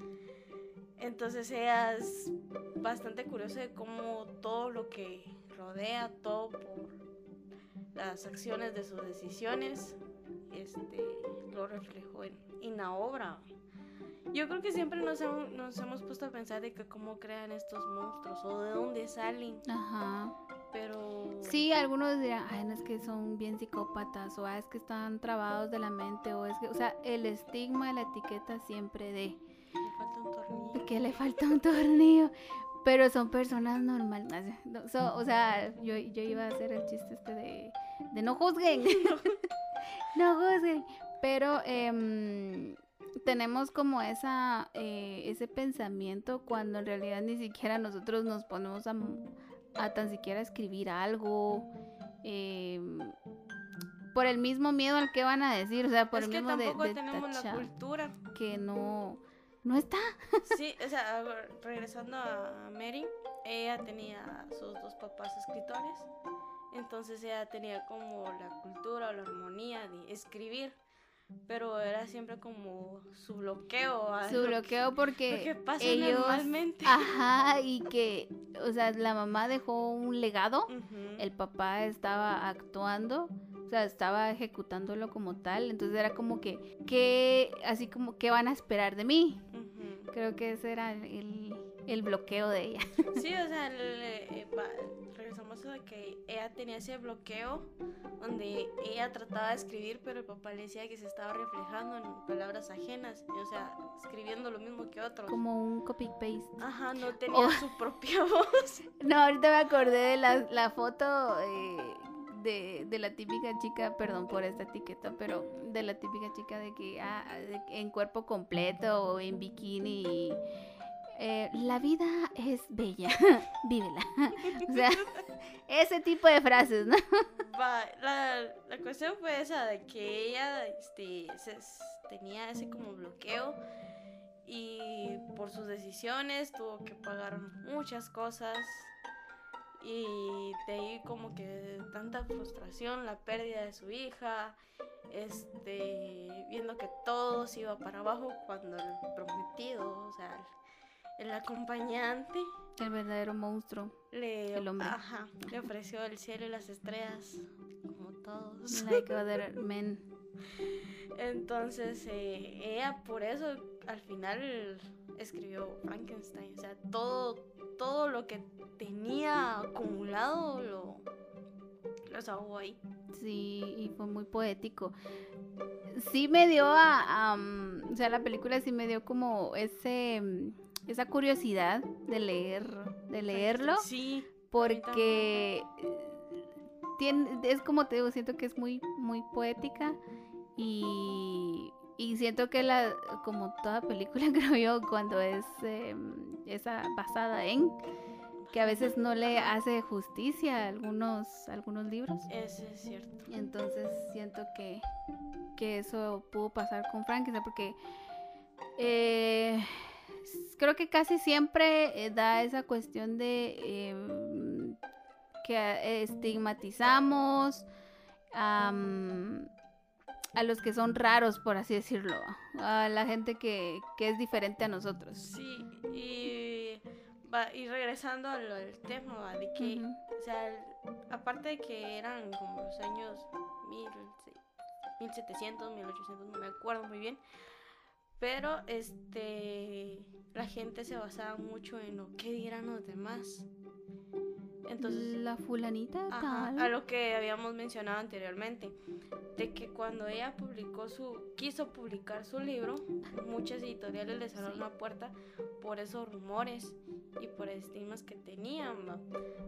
Entonces ella es bastante curiosa de cómo todo lo que rodea, todo por las acciones de sus decisiones, este, lo reflejó en, en la obra. Yo creo que siempre nos, hemos- nos hemos puesto a pensar de que cómo crean estos monstruos o de dónde salen, Ajá. pero Sí, algunos dirán, ay, no es que son bien psicópatas, o ah, es que están trabados de la mente, o es que, o sea, el estigma la etiqueta siempre de tornillo. que le falta un tornillo, pero son personas normales. So- o sea, yo, yo iba a hacer el chiste este de, de no juzguen, [laughs] [laughs] no juzguen, pero em, tenemos como esa, eh, ese pensamiento cuando en realidad ni siquiera nosotros nos ponemos a, a tan siquiera escribir algo. em, por el mismo miedo al que van a decir, o sea, por es el que mismo tampoco de tenemos la cultura. que no, no está. Sí, o sea, regresando a Mary, ella tenía sus dos papás escritores, entonces ella tenía como la cultura o la armonía de escribir, pero era siempre como su bloqueo. Su lo que- bloqueo porque lo que pasa ellos... normalmente. Ajá, y que, o sea, la mamá dejó un legado, el papá estaba actuando, o sea, estaba ejecutándolo como tal, entonces era como que, ¿qué, así como, ¿qué van a esperar de mí? Creo que ese era el, el bloqueo de ella. [laughs] Sí, o sea, eh, va- regresamos a que ella tenía ese bloqueo donde ella trataba de escribir, pero el papá le decía que se estaba reflejando en palabras ajenas, o sea, escribiendo lo mismo que otros. Como un copy-paste. Ajá, no tenía [laughs] Oh. su propia [laughs] voz. No, ahorita me acordé de la, la foto eh, de, la típica chica, perdón por esta etiqueta, pero de la típica chica de que ah, de- en cuerpo completo o en bikini. eh, la vida es bella, [laughs] vívela. [laughs] o sea, ese tipo de frases, ¿no? [laughs] La, la cuestión fue esa, de que ella este, se- tenía ese como bloqueo y por sus decisiones tuvo que pagar muchas cosas y de ahí como que tanta frustración, la pérdida de su hija, este, viendo que todo se iba para abajo cuando el prometido, o sea, el, el acompañante El verdadero monstruo. le, El hombre. ajá, le ofreció el cielo y las estrellas, como todos. Like other men. [laughs] Entonces, eh, ella por eso al final escribió Frankenstein. O sea, todo, todo lo que tenía acumulado lo, lo desahogó ahí. Sí, y fue muy poético. Sí me dio a, am, o sea, la película sí me dio como ese, mm, esa curiosidad de leer, de leerlo, Sí. porque tiene, es como te digo, siento que es muy, muy poética y, y siento que la, como toda película [laughs] creo yo, cuando es em, esa basada en, que a veces no le hace justicia a algunos, algunos libros. Eso es cierto. Entonces siento que, que eso pudo pasar con Frankenstein porque eh, creo que casi siempre eh, da esa cuestión de em, que eh, estigmatizamos am, a los que son raros, por así decirlo, a la gente que, que es diferente a nosotros. Sí, y, va, y regresando al, tema, va, de que, o sea, aparte de que eran como los años mil, se- 1700, 1800, no me acuerdo muy bien, pero este, la gente se basaba mucho en lo que dirán los demás. Entonces, la fulanita Ajá, tal. a lo que habíamos mencionado anteriormente, de que cuando ella publicó su, quiso publicar su libro, muchas editoriales le cerraron Sí. la puerta por esos rumores y por estigmas que tenían,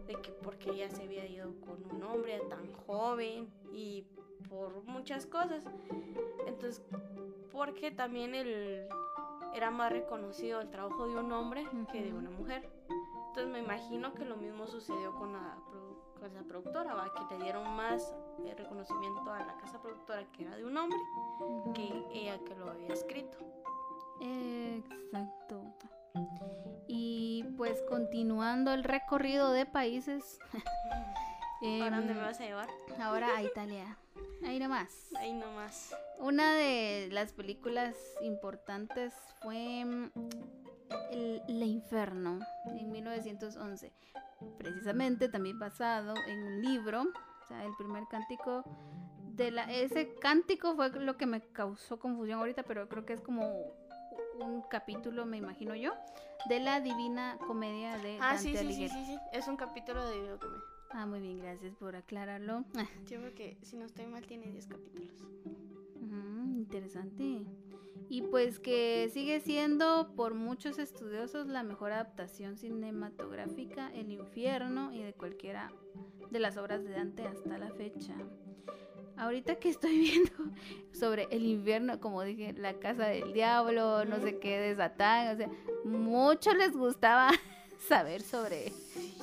de que porque ella se había ido con un hombre tan joven y por muchas cosas. Entonces, porque también el, era más reconocido el trabajo de un hombre que de una mujer. Entonces me imagino que lo mismo sucedió con la, la productora, ¿va? que le dieron más eh, reconocimiento a la casa productora que era de un hombre que ella que lo había escrito. Exacto. Y pues continuando el recorrido de países. [laughs] ¿Ahora dónde me vas a llevar? ahora a Italia. Ahí nomás. Ahí nomás. Una de las películas importantes fue el, El Inferno en 1911. Precisamente también basado en un libro. O sea, el primer cántico de la... Ese cántico fue lo que me causó confusión ahorita, pero creo que es como un capítulo, me imagino yo, de la Divina Comedia de Ah, Dante sí, sí, sí, sí, sí. Es un capítulo de videocomedia. Ah, muy bien, gracias por aclararlo. Yo creo que, si no estoy mal, tiene 10 capítulos. Interesante. Y pues que sigue siendo por muchos estudiosos la mejor adaptación cinematográfica, El infierno y de cualquiera de las obras de Dante hasta la fecha. Ahorita que estoy [laughs] viendo sobre el infierno, como dije, la casa del diablo, no sé qué de Satán, o sea, mucho les gustaba [laughs] saber sobre,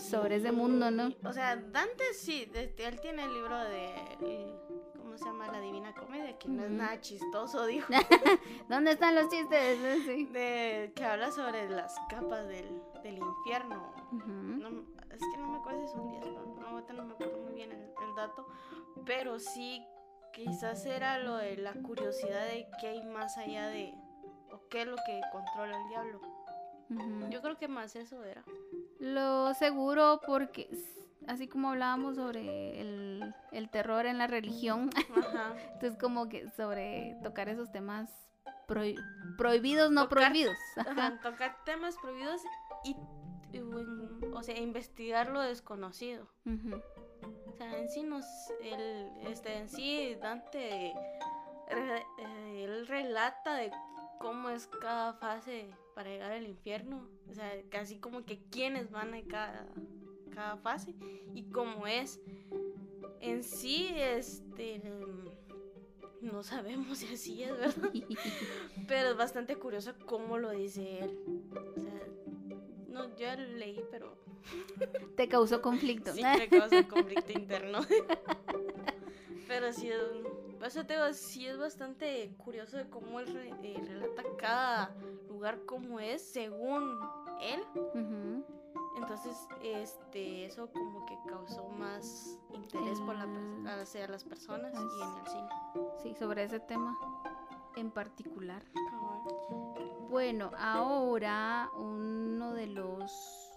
sobre ese mundo, ¿no? O sea, Dante sí, él tiene el libro de. ¿Cómo se llama? La Divina Comedia, que no es nada chistoso, [laughs] dijo. ¿Dónde están los chistes? Sí. de, que habla sobre las capas del, del infierno. Ujú. No, es que no me acuerdo si son 10, no, no, no me acuerdo muy bien el, el dato, pero sí quizás era lo de la curiosidad de qué hay más allá de, o qué es lo que controla el diablo. Yo creo que más eso era. Lo seguro porque, así como hablábamos sobre el, el terror en la religión, Ajá. [laughs] entonces como que sobre tocar esos temas prohi- prohibidos, no Tocar- prohibidos. Ajá, tocar temas prohibidos y, o sea, investigar lo desconocido. O sea, en sí nos, el, este, en sí Dante, re- eh, él relata de cómo es cada fase para llegar al infierno. O sea, casi como que quiénes van a cada, cada fase y cómo es. En sí, este, no sabemos si así es, ¿verdad? [laughs] Pero es bastante curioso cómo lo dice él. O sea, no, yo lo leí, pero [laughs] Te causó conflicto. sí me causa conflicto interno. [laughs] pero sí, es- por eso te digo, sí es bastante curioso de cómo él re- eh, relata cada lugar como es según él. Entonces, este, eso como que causó más interés por la, per- hacia las personas As- y en el cine. Sí, sobre ese tema en particular. Bueno, ahora uno de los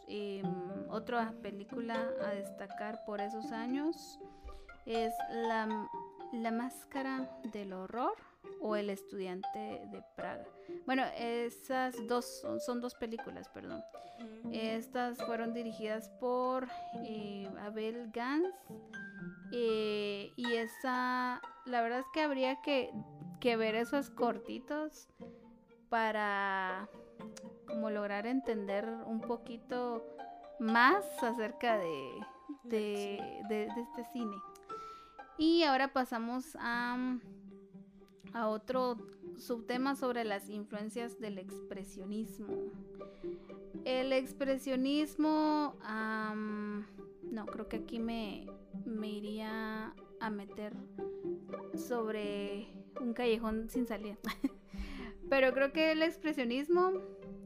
em, otra película a destacar por esos años es la, la máscara del horror o el estudiante de Praga. Bueno, esas dos son, son dos películas, perdón. Estas fueron dirigidas por eh, Abel Gans. eh, y esa, la verdad es que habría que, que ver esos cortitos para como lograr entender un poquito más acerca de, de, de- de este cine. Y ahora pasamos a, a otro subtema sobre las influencias del expresionismo. El expresionismo, am, no, creo que aquí me, me iría a meter sobre un callejón sin salida. [laughs] Pero creo que el expresionismo,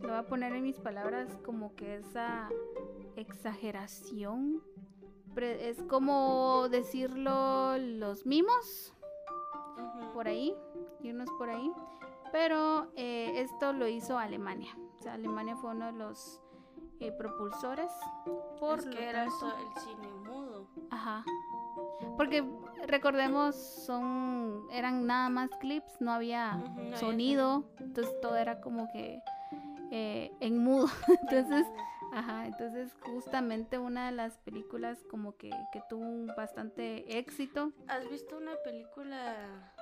lo voy a poner en mis palabras, como que esa exageración, es como decirlo los mimos, por ahí, irnos por ahí. Pero eh, esto lo hizo Alemania. O sea, Alemania fue uno de los eh, propulsores. Por es lo que era tanto- el cine mudo. Ajá. Porque recordemos, son eran nada más clips, no había Ujú, no había sonido, entonces todo era como que eh, en mudo. [laughs] Entonces, ajá, entonces justamente una de las películas como que, que tuvo un bastante éxito. ¿Has visto una película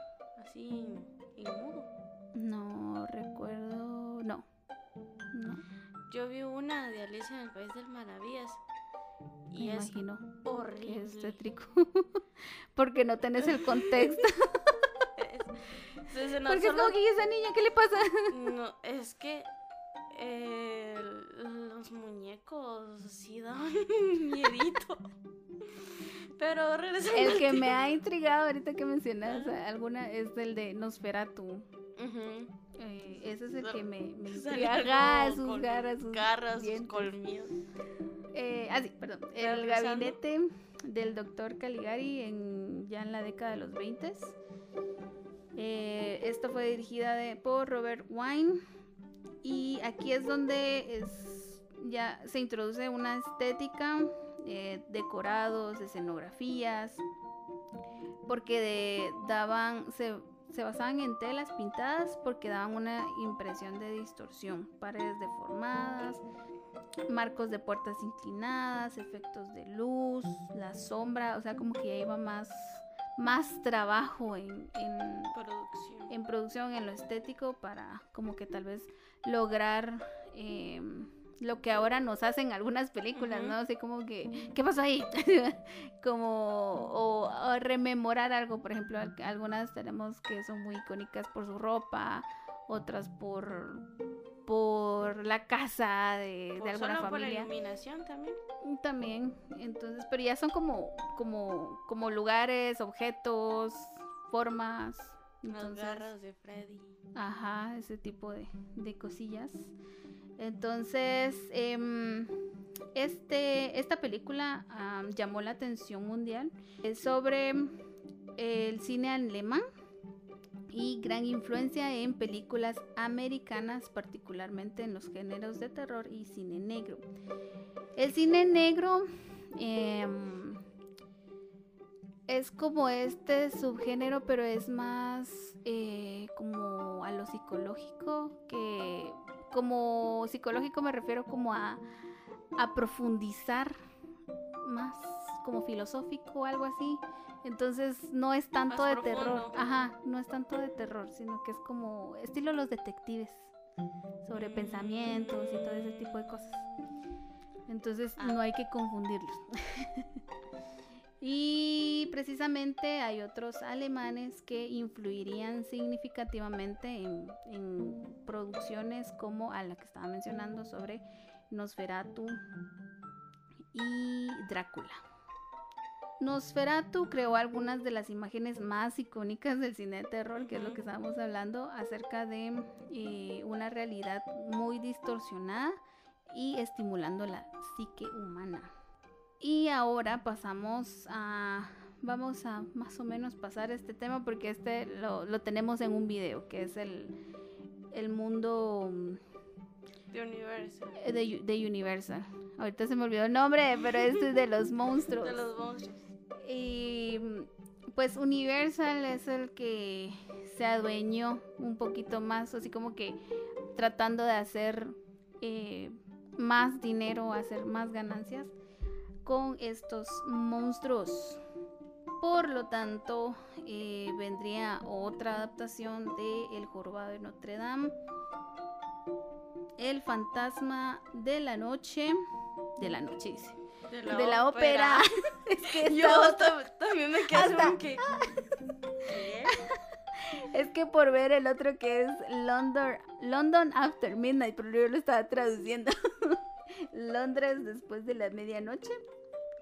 así en mudo? No recuerdo, no. No, Yo vi una de Alicia en el País de las Maravillas. me Y es imagino horrible. es tétrico. [laughs] Porque no tenés el contexto. [laughs] Entonces, no Porque es solo- como que "¿Y esa niña, ¿qué le pasa? [laughs] No, es que eh, los muñecos sí dan miedito. Pero regresando El que me ha intrigado ahorita que mencionas alguna es el de Nosferatu. Ujú. Eh, ese es el que me, intriga. sus garras, sus garras, sus colmillos. Eh, ah, sí, perdón. El Regresando. gabinete del doctor Caligari en, ya en la década de los 20. Eh, esta fue dirigida de, por Robert Wine. Y aquí es donde es, ya se introduce una estética, eh, decorados, escenografías, porque de- daban, se, se basaban en telas pintadas porque daban una impresión de distorsión, paredes deformadas, marcos de puertas inclinadas, efectos de luz, la sombra, o sea, como que ya iba más, más trabajo en, en, Producción. en producción, en lo estético, para como que tal vez lograr eh, lo que ahora nos hacen algunas películas. ¿no? Así como que, ¿qué pasó ahí? [laughs] como, o, o rememorar algo, por ejemplo, al- algunas tenemos que son muy icónicas por su ropa, otras por por la casa de, alguna solo por la familia iluminación también. también entonces pero ya son como como como lugares objetos formas entonces garras de Freddy. Ajá, ese tipo de, de cosillas. Entonces, em, este, esta película am, llamó la atención mundial. Sobre el cine alemán y gran influencia en películas americanas, particularmente en los géneros de terror y cine negro. El cine negro em, es como este subgénero, pero es más eh, como a lo psicológico, que como psicológico me refiero como a, a profundizar más como filosófico o algo así. Entonces no es tanto de terror. Ajá, no es tanto de terror, sino que es como estilo los detectives, sobre pensamientos y todo ese tipo de cosas. Entonces Ah. no hay que confundirlos. [laughs] y precisamente hay otros alemanes que influirían significativamente en, en producciones como a la que estaba mencionando sobre Nosferatu y Drácula. Nosferatu creó algunas de las imágenes más icónicas del cine de terror, que es lo que estábamos hablando, acerca de eh, una realidad muy distorsionada y estimulando la psique humana. Y ahora pasamos a... Vamos a más o menos pasar este tema porque este lo, lo tenemos en un video, que es el, el mundo mm, De Universal. eh, de, de Universal. Ahorita se me olvidó el nombre, pero este es de los [laughs] monstruos. De los monstruos. Y pues Universal es el que se adueñó un poquito más, así como que tratando de hacer eh, más dinero, hacer más ganancias con estos monstruos. Por lo tanto, eh, vendría otra adaptación de El Jorobado de Notre Dame, El Fantasma de la Noche, de la noche dice, De de la ópera. [laughs] es que Yo también me quedé Hasta- que. [laughs] Es que por ver el otro que es London, London After Midnight, pero yo lo estaba traduciendo. [laughs] Londres después de la medianoche.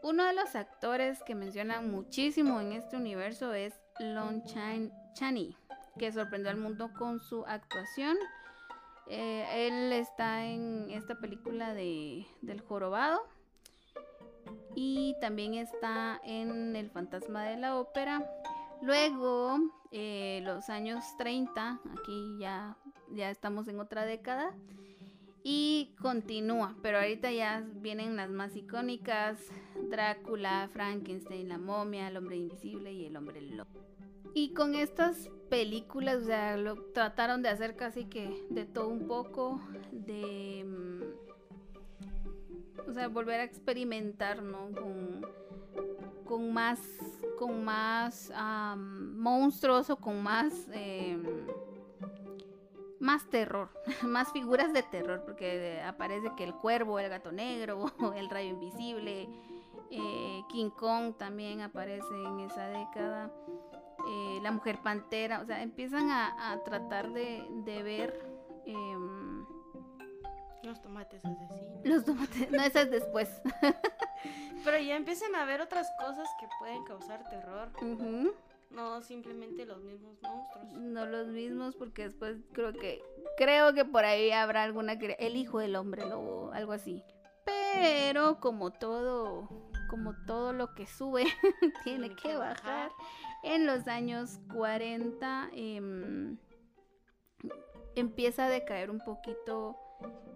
Uno de los actores que mencionan muchísimo en este universo es Lon Chan Chaney, que sorprendió al mundo con su actuación. Eh, él está en esta película de, del jorobado. Y también está en El fantasma de la ópera. Luego, eh, los años 30, aquí ya, ya estamos en otra década. Y continúa, pero ahorita ya vienen las más icónicas, Drácula, Frankenstein, la momia, el hombre invisible y el hombre lobo. Y con estas películas, o sea, lo trataron de hacer casi que de todo un poco, de... mm, o sea, volver a experimentar, ¿no? Con, con más, con más am, monstruos o con más... em, más terror, [laughs] más figuras de terror, porque aparece que el cuervo, el gato negro, [laughs] el rayo invisible, eh, King Kong también aparece en esa década, eh, la mujer pantera, o sea, empiezan a, a tratar de, de ver em, Los tomates asesinos. los tomates, no, esas después. [laughs] Pero ya empiezan a ver otras cosas que pueden causar terror. No simplemente los mismos monstruos. No los mismos, porque después creo que creo que por ahí habrá alguna que el hijo del hombre lobo, algo así. Pero como todo, como todo lo que sube [laughs] tiene que bajar. En los años 40 em, empieza a decaer un poquito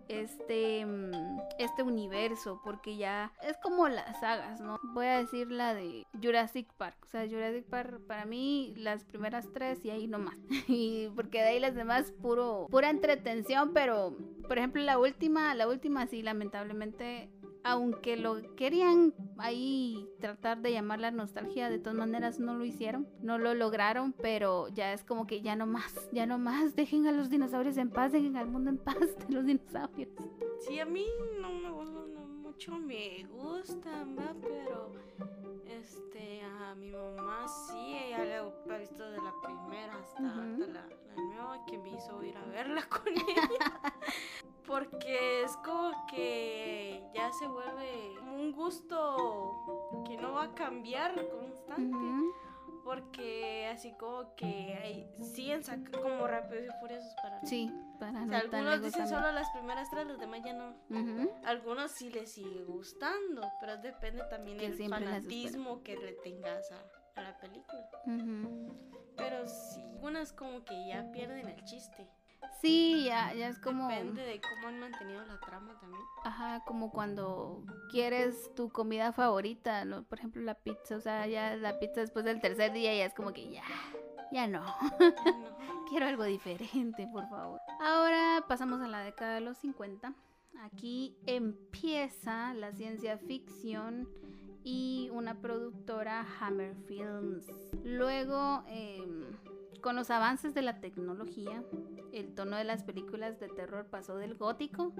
este, mm, este universo, porque ya es como las sagas, ¿no? Voy a decir la de Jurassic Park. O sea, Jurassic Park para mí las primeras tres y ahí nomás. [laughs] y porque de ahí las demás puro, pura entretención, pero por ejemplo la última, la última sí, lamentablemente aunque lo querían ahí tratar de llamar la nostalgia, de todas maneras no lo hicieron, no lo lograron, pero ya es como que ya no más, ya no más, dejen a los dinosaurios en paz, dejen al mundo en paz de los dinosaurios. Sí, a mí no me no mucho me gustan, ¿va? pero este a mi mamá sí, ella le ha visto de la primera hasta, la nueva que me hizo ir a verla [laughs] con ella. Porque es como que ya se vuelve un gusto que no va a cambiar constante. Porque así como que hay, siguen sacando como rápidos y furiosos para. Sí, para O sea, algunos dicen también. solo las primeras tres, los demás ya no. Algunos sí les sigue gustando, pero depende también del fanatismo que le tengas a, a la película. Ujú. algunas como que ya pierden el chiste. Sí, ya, ya es como... Depende de cómo han mantenido la trama también. Ajá, como cuando quieres tu comida favorita, ¿no? Por ejemplo, la pizza, o sea, ya la pizza después del tercer día ya es como que ya, ya no. Ya no. [laughs] Quiero algo diferente, por favor. Ahora pasamos a la década de los 50. Aquí empieza la ciencia ficción y una productora Hammer Films. Luego, em, con los avances de la tecnología, el tono de las películas de terror pasó del gótico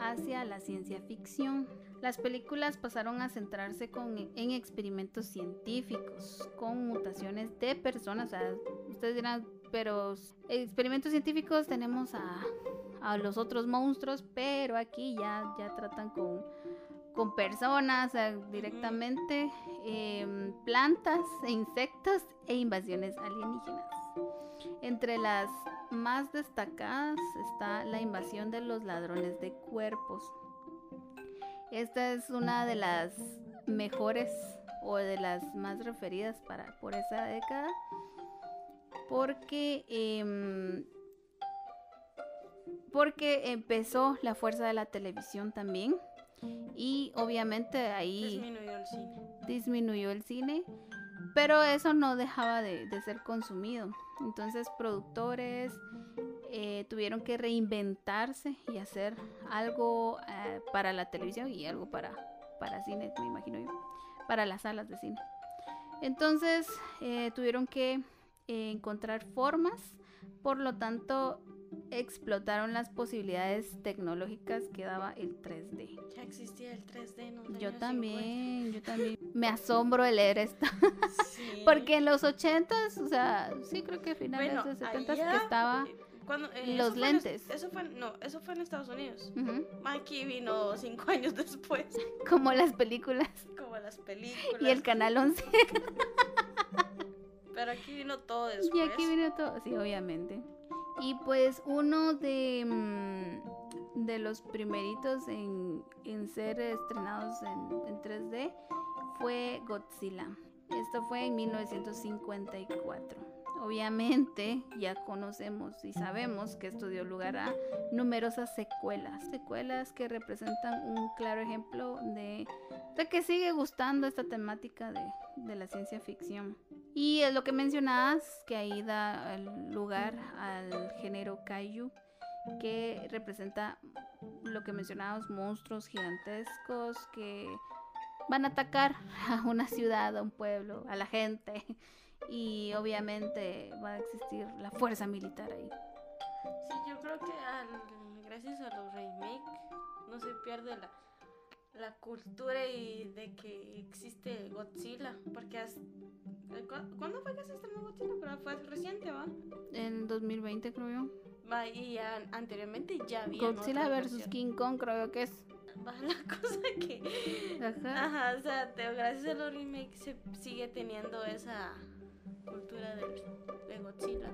hacia la ciencia ficción. Las películas pasaron a centrarse con- en experimentos científicos, con mutaciones de personas. O sea, ustedes dirán, pero experimentos científicos tenemos a, a los otros monstruos, pero aquí ya, ya tratan con, con personas directamente, em, plantas, e insectos e invasiones alienígenas. Entre las más destacadas está la invasión de los ladrones de cuerpos. Esta es una de las mejores o de las más referidas para, por esa década. Porque, em, porque empezó la fuerza de la televisión también. Y obviamente ahí Disminuyó el cine. disminuyó el cine, pero eso no dejaba de, de ser consumido. Entonces productores eh, tuvieron que reinventarse y hacer algo eh, para la televisión y algo para, para cine, me imagino yo, para las salas de cine. Entonces eh, tuvieron que encontrar formas, por lo tanto explotaron las posibilidades tecnológicas que daba el 3D. Ya existía el 3D en los Yo también, yo también. Me asombro de leer esto. 50. Sí. [laughs] Porque en los 80s, o sea, sí creo que finales Bueno, de 70s allá, que estaba. eh, cuando, eh, los en lentes. eso fue, no, eso fue en Estados Unidos. Aquí vino cinco años después, [laughs] Como las películas. como las películas. Y el canal 11. Pero aquí vino todo después. [laughs] Y aquí vino todo. Sí, obviamente. Y pues uno de, mm, de los primeritos en, en ser estrenados en, en 3D fue Godzilla. Esto fue en 1954. Obviamente ya conocemos y sabemos que esto dio lugar a numerosas secuelas. Secuelas que representan un claro ejemplo de, de que sigue gustando esta temática de, de la ciencia ficción. Y es lo que mencionabas, que ahí da lugar al género kaiju, que representa lo que mencionábamos, monstruos gigantescos que van a atacar [laughs] a una ciudad, a un pueblo, a la gente. Y obviamente va a existir la fuerza militar ahí. Sí, yo creo que gracias a los remakes no se pierde la, la cultura y de que existe Godzilla. Porque as- eh, ¿cu- ¿cuándo fue que se estrenó Godzilla? Pero fue reciente, ¿va? En 2020 creo yo. Va, y anteriormente ya había. Godzilla vs. King Kong creo que es. Va, [laughs] la cosa que. Ajá. Ajá, o sea, te- gracias a los remakes se sigue teniendo esa cultura del- de Godzilla.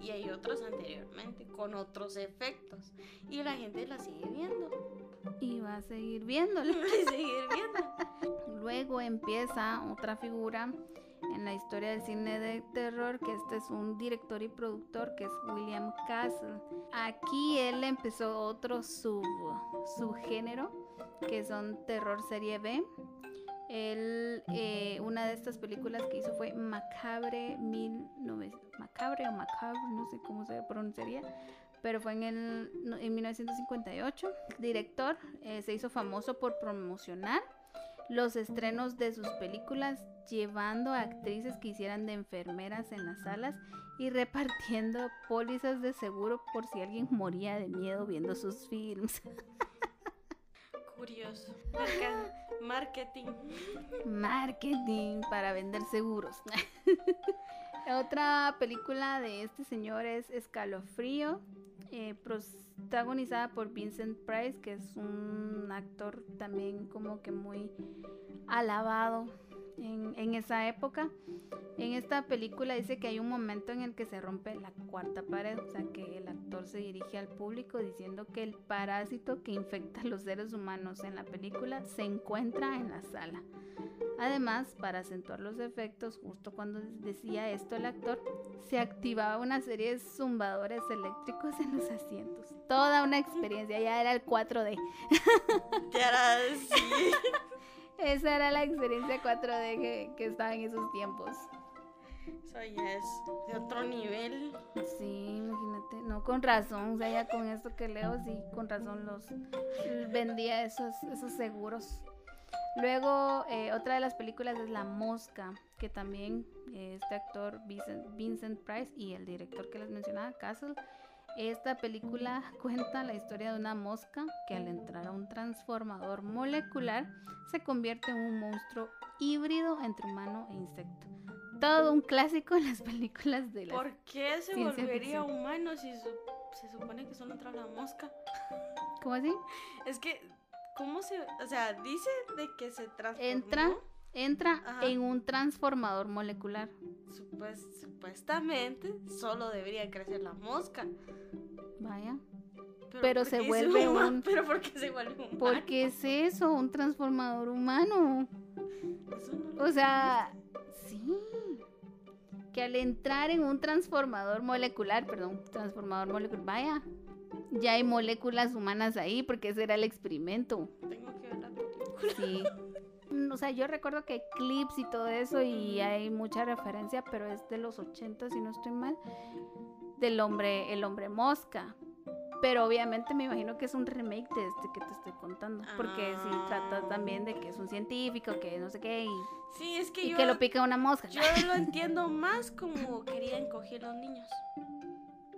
Y hay otros anteriormente con otros efectos. Y la gente la sigue viendo. Y va a seguir viéndolo. [laughs] Va a seguir viendo. [laughs] Luego empieza otra figura en la historia del cine de terror, que este es un director y productor, que es William Castle. Aquí él empezó otro sub, subgénero, que son terror serie B. Él, eh, una de estas películas que hizo fue Macabre 1900, Macabre o Macabre, no sé cómo se pronunciaría, pero fue en, el, en 1958. Director, eh, se hizo famoso por promocionar los estrenos de sus películas, llevando a actrices que hicieran de enfermeras en las salas y repartiendo pólizas de seguro por si alguien moría de miedo viendo sus films. Curioso. Marca- marketing. Marketing para vender seguros. [laughs] Otra película de este señor es Escalofrío, eh, protagonizada por Vincent Price, que es un actor también como que muy alabado en, en esa época. En esta película dice que hay un momento en el que se rompe la cuarta pared, o sea que el actor se dirige al público diciendo que el parásito que infecta a los seres humanos en la película se encuentra en la sala. Además, para acentuar los efectos, justo cuando decía esto el actor, se activaba una serie de zumbadores eléctricos en los asientos. Toda una experiencia, ya era el 4D. Ya era sí. [laughs] Esa era la experiencia 4D que, que estaba en esos tiempos. Eso ya es de otro nivel. Sí, imagínate, no, con razón, o sea, ya con esto que leo, sí, con razón los vendía esos, esos seguros. Luego, eh, otra de las películas es La Mosca, que también eh, este actor Vincent, Vincent Price y el director que les mencionaba, Castle, esta película [laughs] cuenta la historia de una mosca que al entrar a un transformador molecular se convierte en un monstruo híbrido entre humano e insecto. Todo un clásico en las películas de la ¿Por qué se volvería humano si su- se supone que solo entra la mosca? ¿Cómo así? Es que, ¿cómo se...? O sea, dice de que se transformó. Entra, entra Ajá. en un transformador molecular. Supues- supuestamente solo debería crecer la mosca. Vaya. Pero, Pero ¿por se vuelve un- [laughs] Pero ¿por qué se vuelve humano? ¿Por qué es eso? Un transformador humano. Eso no lo- O sea, sí. Que al entrar en un transformador molecular, perdón, transformador molecular, vaya, ya hay moléculas humanas ahí porque ese era el experimento. Tengo que ver la película. Sí. Mm, O sea, yo recuerdo que hay clips y todo eso y hay mucha referencia, pero es de los 80 si no estoy mal, del hombre, el hombre mosca. Pero obviamente me imagino que es un remake de este que te estoy contando, porque sí trata Ah. también de que es un científico, que no sé qué, y, Sí, es que y yo... que lo pica una mosca. Yo lo [laughs] entiendo más como querían coger los niños.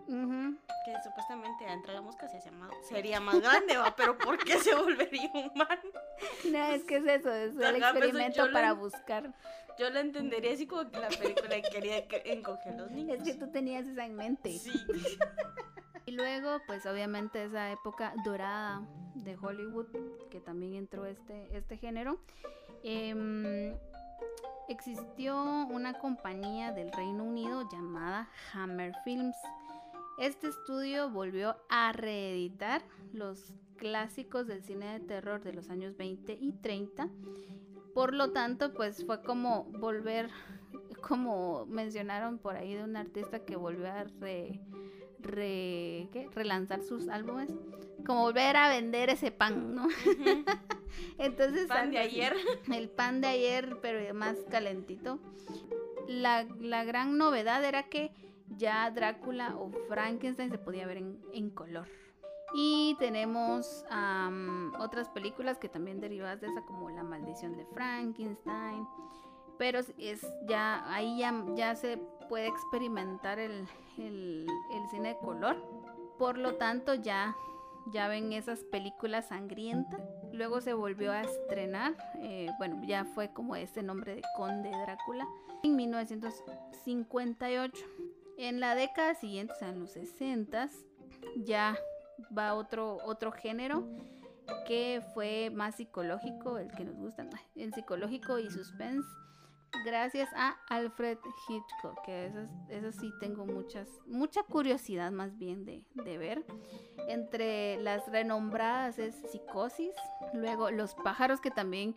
Que supuestamente entre la mosca se hacía más- sería más grande, ¿va? Pero ¿por qué se volvería humano? No, es que es eso, es el Ajá, pues, experimento lo para buscar. Yo lo entendería así como que la película quería que- encoger los niños. Es que tú tenías esa en mente. Sí. Y luego, pues obviamente esa época dorada de Hollywood, que también entró este, este género, em, existió una compañía del Reino Unido llamada Hammer Films. Este estudio volvió a reeditar los clásicos del cine de terror de los años 20 y 30. Por lo tanto, pues fue como volver, como mencionaron por ahí de un artista que volvió a re, re- ¿qué? relanzar sus álbumes, como volver a vender ese pan, ¿no? [laughs] Entonces, Pan de ayer. El pan de ayer, pero más calentito. La, la gran novedad era que ya Drácula o Frankenstein se podía ver en, en color. Y tenemos am, otras películas que también derivadas de esa, como La maldición de Frankenstein. Pero es- ya, ahí ya, ya se puede experimentar el, el- el cine de color. Por lo tanto, ya, ya ven esas películas sangrientas. Luego se volvió a estrenar, eh, bueno, ya fue como este nombre de Conde Drácula, en 1958. En la década siguiente, o sea, en los 60, ya va otro, otro género que fue más psicológico, el que nos gusta, [laughs] el psicológico y suspense, gracias a Alfred Hitchcock, que eso, eso sí tengo muchas, mucha curiosidad más bien de, de ver. Entre las renombradas es Psicosis, luego Los pájaros que también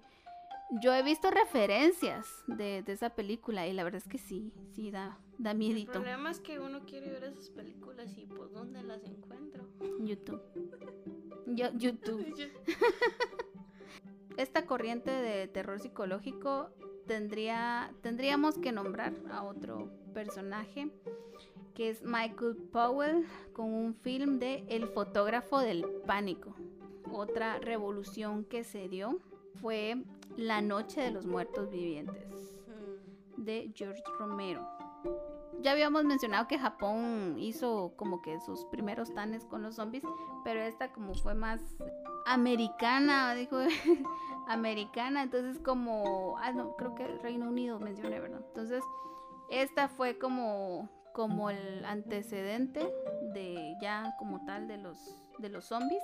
yo he visto referencias de, de esa película y la verdad es que sí, sí da, da El miedito. problema es que uno quiere ver esas películas y pues ¿dónde las encuentro? YouTube. Yo, YouTube. [laughs] [laughs] Esta corriente de terror psicológico tendría, tendríamos que nombrar a otro personaje que es Michael Powell con un film de El fotógrafo del pánico. Otra revolución que se dio fue La noche de los muertos vivientes Mm, de George Romero. Ya habíamos mencionado que Japón hizo como que sus primeros tanes con los zombies, pero esta como fue más americana, dijo [laughs] americana, entonces como, ah no, creo que Reino Unido mencioné, ¿verdad? Entonces, esta fue como como el antecedente de ya como tal de los de los zombies.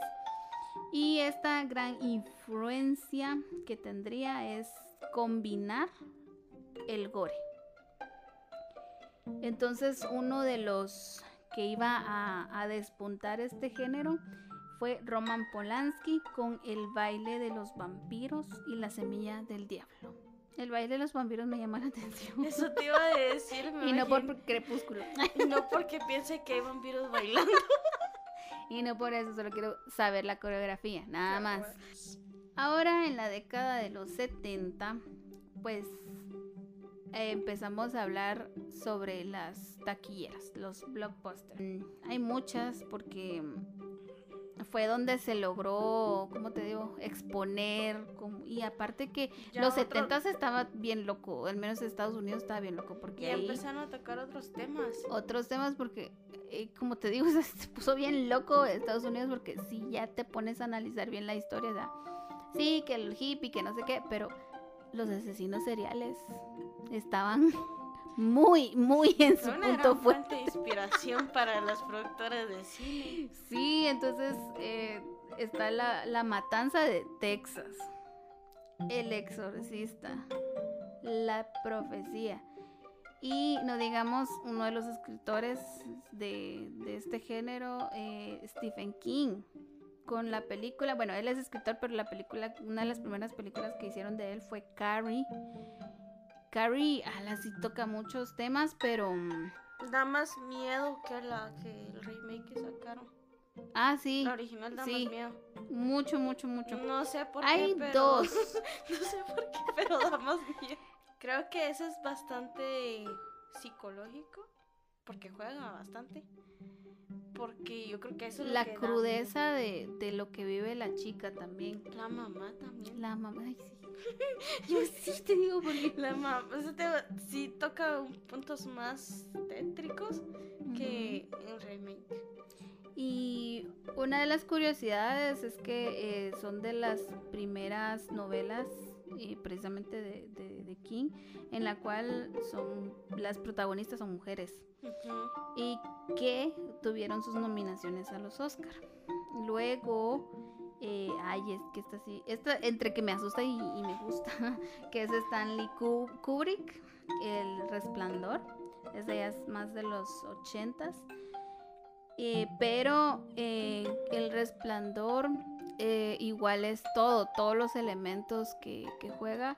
Y esta gran influencia que tendría es combinar el gore. Entonces uno de los que iba a, a despuntar este género fue Roman Polanski con El baile de los vampiros y la semilla del diablo. El baile de los vampiros me llama la atención. Eso te iba a decir. [laughs] me Y no por crepúsculo. [laughs] no porque piense que hay vampiros bailando. [laughs] Y no por eso, solo quiero saber la coreografía, nada más. Ahora en la década de los 70, pues eh, empezamos a hablar sobre las taquilleras, los blockbusters. Hay muchas porque fue donde se logró, ¿cómo te digo?, exponer. como- y aparte que Ya los otro- 70 estaba bien loco, al menos Estados Unidos estaba bien loco, porque Y ahí empezaron a tocar otros temas. otros temas porque eh, como te digo, [laughs] se puso bien loco Estados Unidos porque si ya te pones a analizar bien la historia, o sea, sí, que el hippie, que no sé qué, pero los asesinos seriales estaban muy, muy en su una punto gran fuerte. fuente de inspiración para las productoras de cine. Sí, entonces eh, está la, la matanza de Texas, el exorcista, la profecía. Y no digamos uno de los escritores de, de este género, eh, Stephen King, con la película, bueno, él es escritor, pero la película, una de las primeras películas que hicieron de él fue Carrie. Carrie, ala, sí toca muchos temas, pero... mm, Da más miedo que la que el remake que sacaron. Ah, sí, La original da sí. más miedo. mucho, mucho, mucho. No sé por Hay qué, pero... dos. [laughs] no sé por qué, pero da más miedo. Creo que eso es bastante psicológico. Porque juega bastante. Porque yo creo que eso es lo La que da crudeza de, de lo que vive la chica también. La mamá también. La mamá, ay, sí. [laughs] Yo sí te digo porque... La mamá, te, sí toca un- puntos más tétricos que en remake. Y una de las curiosidades es que eh, son de las primeras novelas, eh, precisamente de, de- de King, en la cual son las protagonistas son mujeres y que tuvieron sus nominaciones a los Oscar. Luego, eh, ay, es que esta sí, esta entre que me asusta y, me gusta, [laughs] que es Stanley Ku- Kubrick, El Resplandor, es de ellas más de los ochentas. Eh, pero eh, el resplandor eh, igual es todo, todos los elementos que, que juega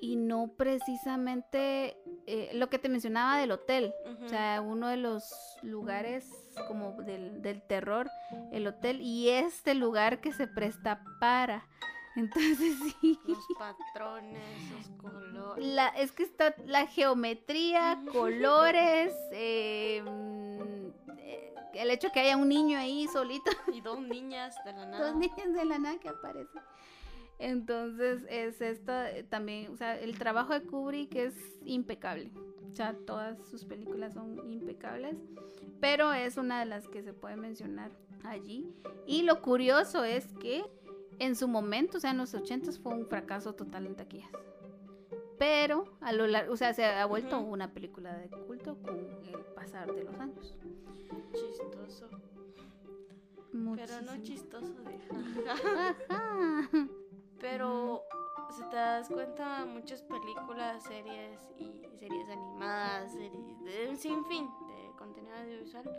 y no precisamente eh, lo que te mencionaba del hotel, o sea, uno de los lugares como del, del terror, el hotel y este lugar que se presta para. [laughs] Entonces sí. los patrones, los colores. La, es que está la geometría, colores, eh, mm, eh, el hecho que haya un niño ahí solito, Y dos niñas de la [laughs] nada. dos niños de la nada que aparecen. Entonces es esta eh, también, o sea, el trabajo de Kubrick es impecable. O sea, todas sus películas son impecables, pero es una de las que se puede mencionar allí. Y lo curioso es que en su momento, o sea, en los 80 fue un fracaso total en taquillas. Pero a lo largo, o sea, se ha vuelto una película de culto con el pasar de los años. Chistoso. Pero no Muchísimo. chistoso de. Cuenta, muchas películas, series y series animadas, series de un sinfín de contenido audiovisual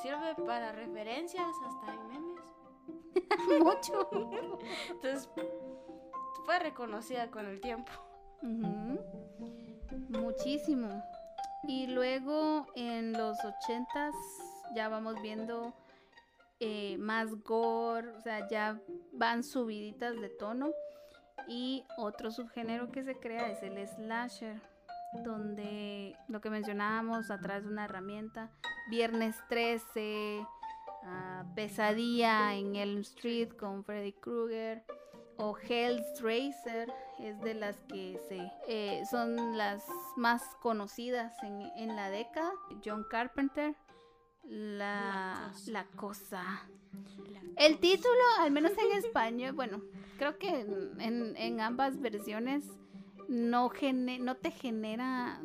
sirve para referencias hasta en memes. [laughs] Mucho. Entonces fue reconocida con el tiempo. Muchísimo. Y luego en los ochentas ya vamos viendo eh, más gore, o sea, ya van subiditas de tono. Y otro subgénero que se crea es el slasher, donde lo que mencionábamos a través de una herramienta, Viernes 13, ah, Pesadilla en Elm Street con Freddy Krueger, o Hellraiser es de las que se eh, son las más conocidas en, en la década. John Carpenter, la, La cosa. la cosa. El título, al menos en español, bueno, creo que en, en- en ambas versiones no, gene- no te genera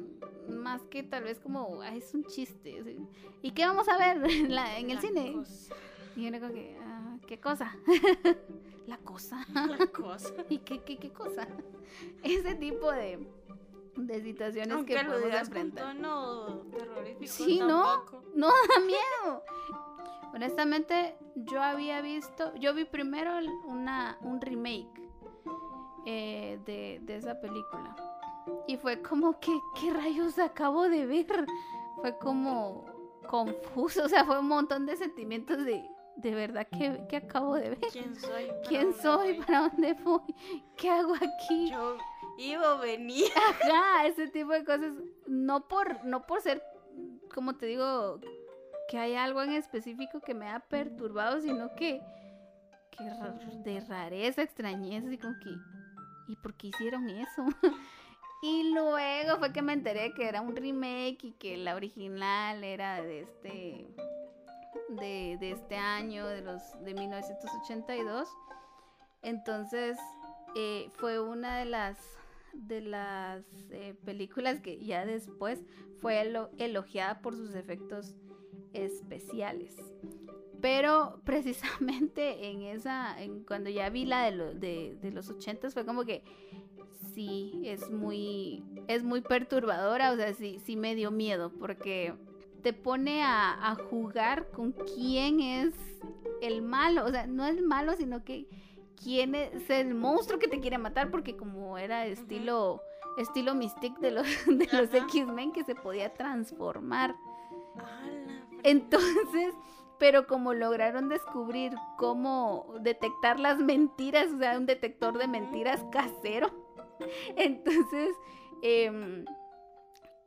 más que tal vez como, "Ay, es un chiste. así. ¿Y qué vamos a ver en, la- en el La cine? cosa. Y uno como que, "Ah, ¿qué cosa? [laughs] la cosa. La cosa. [laughs] ¿Y qué, qué, qué cosa? [laughs] Ese tipo de, de situaciones Aunque que podemos enfrentar. tono terrorífico. Sí, ¿no? tampoco. No da miedo. Honestamente, yo había visto, yo vi primero una, un remake eh, de, de esa película. Y fue como que, ¿qué rayos acabo de ver? Fue como confuso, o sea, fue un montón de sentimientos de, de verdad, ¿qué, qué acabo de ver? ¿Quién soy? ¿Para ¿Quién dónde soy? voy? ¿Para dónde voy? ¿Qué hago aquí? Yo iba a venir. Ajá, ese tipo de cosas. No por, no por ser, como te digo, que hay algo en específico que me ha perturbado, sino que, de rareza, extrañeza, así como que, ¿y por qué hicieron eso? [laughs] y luego fue que me enteré que era un remake y que la original era de este, de, este año, de los, de 1982. Entonces, eh, fue una de las de las eh, películas que ya después fue elo- elogiada por sus efectos especiales. Pero precisamente en esa, en cuando ya vi la de, lo- de, de los ochentas fue como que sí, es muy, es muy perturbadora, o sea, sí, sí me dio miedo porque te pone a, a jugar con quién es el malo, o sea, no es malo, sino que quién es el monstruo que te quiere matar, porque como era estilo, estilo Mystique de los, de los. X-Men que se podía transformar. ¡Hala! Entonces, [laughs] pero como lograron descubrir cómo detectar las mentiras, o sea, un detector de mentiras casero, [laughs] entonces em,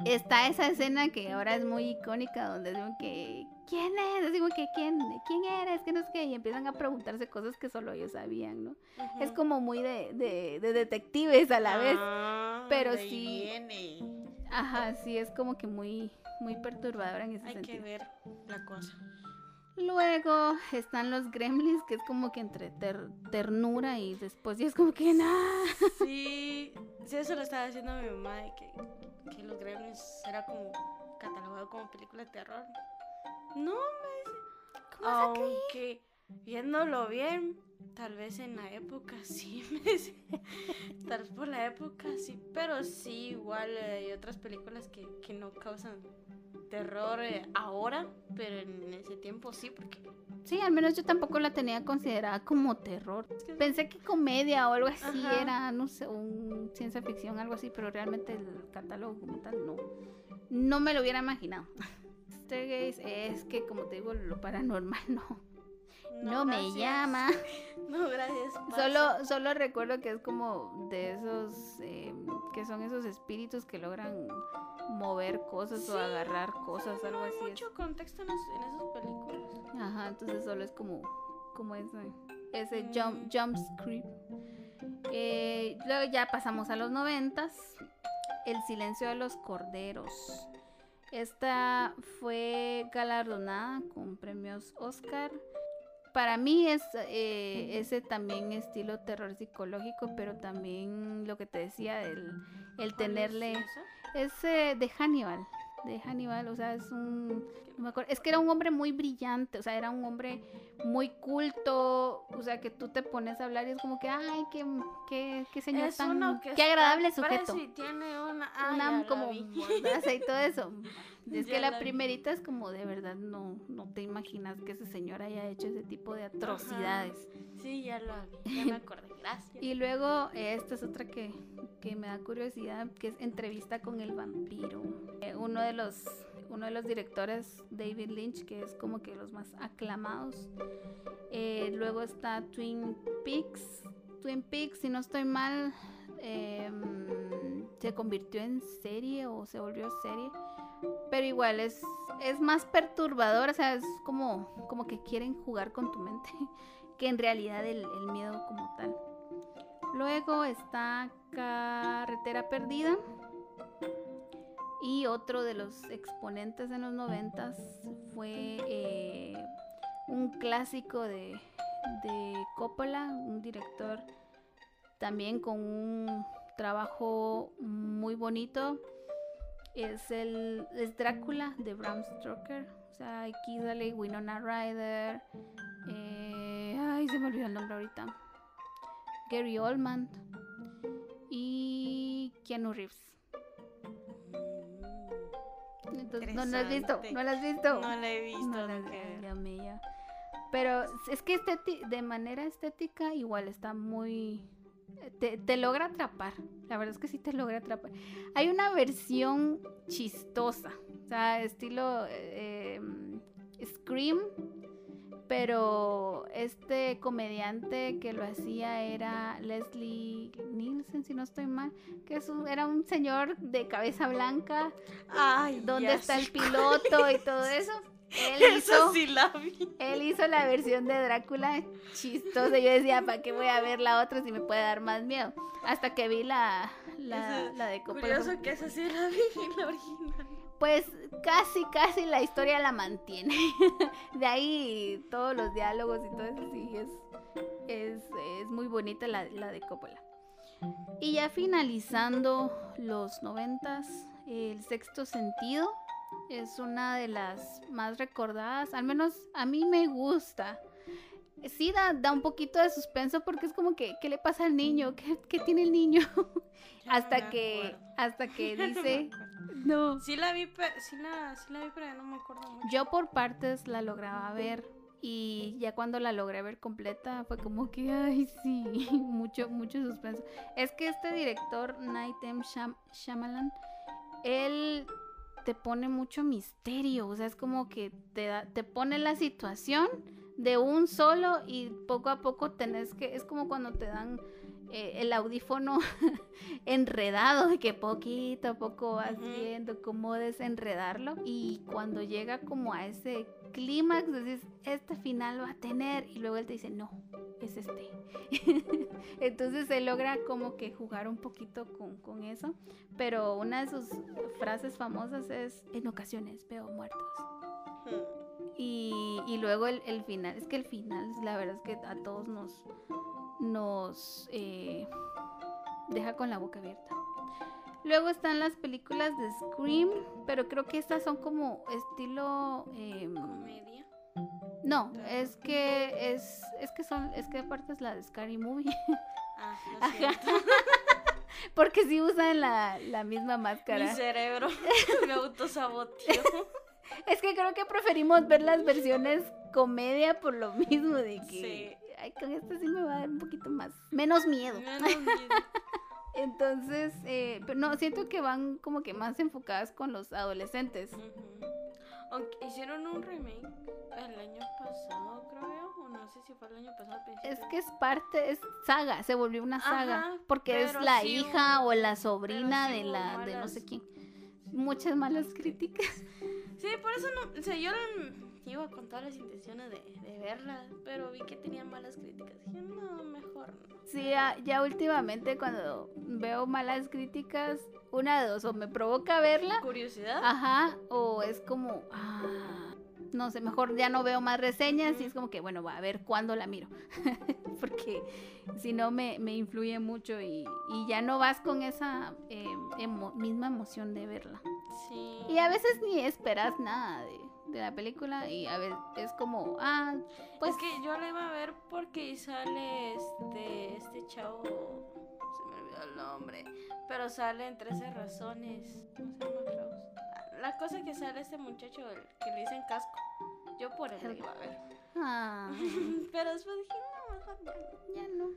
está esa escena que ahora es muy icónica donde dicen que ¿quién es? Como que ¿quién, quién eres? Que no sé qué, y empiezan a preguntarse cosas que solo ellos sabían, ¿no? Es como muy de, de, de detectives a la vez. Ah, pero sí- viene. Ajá, sí, es como que muy, muy perturbadora en ese Hay sentido. que ver la cosa. Luego están los gremlins, que es como que entre ter- ternura y después ya es como que nada. Sí, sí, eso lo estaba diciendo mi mamá, de que, que los Gremlins era como catalogado como película de terror. No, me dice. ¿Cómo? Aunque viéndolo bien, tal vez en la época [laughs] sí, me dice. Tal vez por la época sí, pero sí, igual eh, hay otras películas que, que no causan terror eh, ahora, pero en ese tiempo sí, porque Sí, al menos yo tampoco la tenía considerada como terror. Pensé que comedia o algo así Ajá. era, no sé, un ciencia ficción, algo así, pero realmente el catálogo como tal no. No me lo hubiera imaginado. [laughs] Stargaze es que, como te digo, lo paranormal [laughs] no. No, me llama. [laughs] No, gracias. Solo, solo recuerdo que es como de esos, eh, que son esos espíritus que logran mover cosas Sí, o agarrar cosas, algo hay así. es. mucho contexto en, es- en esas películas. Ajá, entonces solo es como, como ese, ese Mm. jump, jump script. Eh, luego ya pasamos a los noventas. El silencio de los corderos. Esta fue galardonada con premios Oscar. Para mí es eh, ese también estilo terror psicológico, pero también lo que te decía, el, el tenerle... Es eh, de Hannibal. De Hannibal, o sea, es un. No me acuerdo, es que era un hombre muy brillante, o sea, era un hombre muy culto, o sea, que tú te pones a hablar y es como que, ay, qué, qué, qué señor Es tan. qué agradable sujeto. y tiene una, la como mordaza y todo eso. [laughs] Es Ya que la la vi. primerita es como de verdad no, no te imaginas que ese señor haya hecho ese tipo de atrocidades. Sí, ya la vi, ya me acordé. Gracias. Y luego, eh, esta es otra que, que me da curiosidad, que es Entrevista con el vampiro. Eh, uno, de los, uno de los directores, David Lynch, que es como que los más aclamados. Eh, luego está Twin Peaks. Twin Peaks, si no estoy mal, em, se convirtió en serie o se volvió serie. Pero igual es, es más perturbador, o sea, es como, como que quieren jugar con tu mente [laughs] que en realidad el, el miedo como tal. Luego está Carretera Perdida. Y otro de los exponentes en los noventas fue eh, un clásico de, de Coppola, un director también con un trabajo muy bonito. Es el Drácula de Bram Stoker. O sea, aquí sale Winona Ryder. eh, ay, se me olvidó el nombre ahorita. Gary Oldman y Keanu Reeves. Entonces, no lo has visto, no lo has visto. No la he visto. No, no no, mío. Pero es que de manera estética igual está muy te, te logra atrapar. La verdad es que sí te logra atrapar. Hay una versión chistosa, o sea, estilo eh, Scream, pero este comediante que lo hacía era Leslie Nielsen, si no estoy mal, que es un- era un señor de cabeza blanca, Ay, donde ya está el piloto y todo eso. Él [laughs] Eso hizo, sí la vi. él hizo la versión de Drácula chistosa. Yo decía, ¿para qué voy a ver la otra si me puede dar más miedo? Hasta que vi la, la, la de Coppola. Curioso que esa sí la vi, la original. Pues casi, casi la historia la mantiene. [laughs] De ahí todos los diálogos y todo eso sí es, es, es muy bonita la, la de Coppola. Y ya finalizando los noventas, el sexto sentido es una de las más recordadas, al menos a mí me gusta. Sí da, da un poquito de suspenso porque es como que, ¿qué le pasa al niño? ¿Qué, qué tiene el niño? [laughs] Hasta que, acuerdo. hasta que [laughs] dice, no. Sí la vi, pero, sí la, sí la vi, pero ya no me acuerdo mucho. Yo por partes la lograba ver y ya cuando la logré ver completa fue como que, ay, sí, [laughs] mucho, mucho suspenso. Es que este director, Night M. Shyam- Shyamalan, él te pone mucho misterio, o sea, es como que te, da- te pone la situación de un solo y poco a poco tenés que, es como cuando te dan eh, el audífono [laughs] enredado, de que poquito a poco vas viendo cómo desenredarlo y cuando llega como a ese clímax, decís, este final va a tener y luego él te dice, no, es este. [laughs] Entonces se logra como que jugar un poquito con, con eso, pero una de sus frases famosas es, en ocasiones veo muertos. Y, y luego el, el final, es que el final, la verdad es que a todos nos, nos eh, deja con la boca abierta. Luego están las películas de Scream, pero creo que estas son como estilo... em, Comedia. no, es que es, es que son, es que aparte es la de Scary Movie, Ah, Ajá. [laughs] porque sí usan la, la misma Mi máscara. cerebro [laughs] me autosaboteó. Es que creo que preferimos ver las versiones comedia por lo mismo de que Sí. ay, con esta sí me va a dar un poquito más, menos miedo. Menos miedo. [laughs] Entonces, eh, pero no, siento que van como que más enfocadas con los adolescentes. Aunque hicieron un remake el año pasado, creo, o no sé si fue el año pasado. al principio. Es que es parte, es saga, se volvió una saga, Ajá, porque es la sí hija o la sobrina sí de la de no sé quién. Muchas malas críticas. Sí, por eso no. O sea, yo iba con todas las intenciones de, de verla, pero vi que tenía malas críticas. Dije, no, mejor no. Sí, ya, ya últimamente cuando veo malas críticas, una de dos, o me provoca verla, Curiosidad. ajá, o es como, ah, no sé, mejor ya no veo más reseñas y es como que, bueno, va a ver cuándo la miro, [laughs] porque si no me, me influye mucho y, y ya no vas con esa eh, emo- misma emoción de verla. Sí. Y a veces ni esperas nada de, de la película y a veces es como, ah, pues es que yo la iba a ver porque sale este, este chavo. Se me olvidó el nombre. Pero sale en 13 razones. ¿Cómo se llama Klaus? La cosa que sale este muchacho el que le dicen casco. Yo por él la iba a ver. ah, [laughs] Pero después dije, no, mejor ya no. ya no.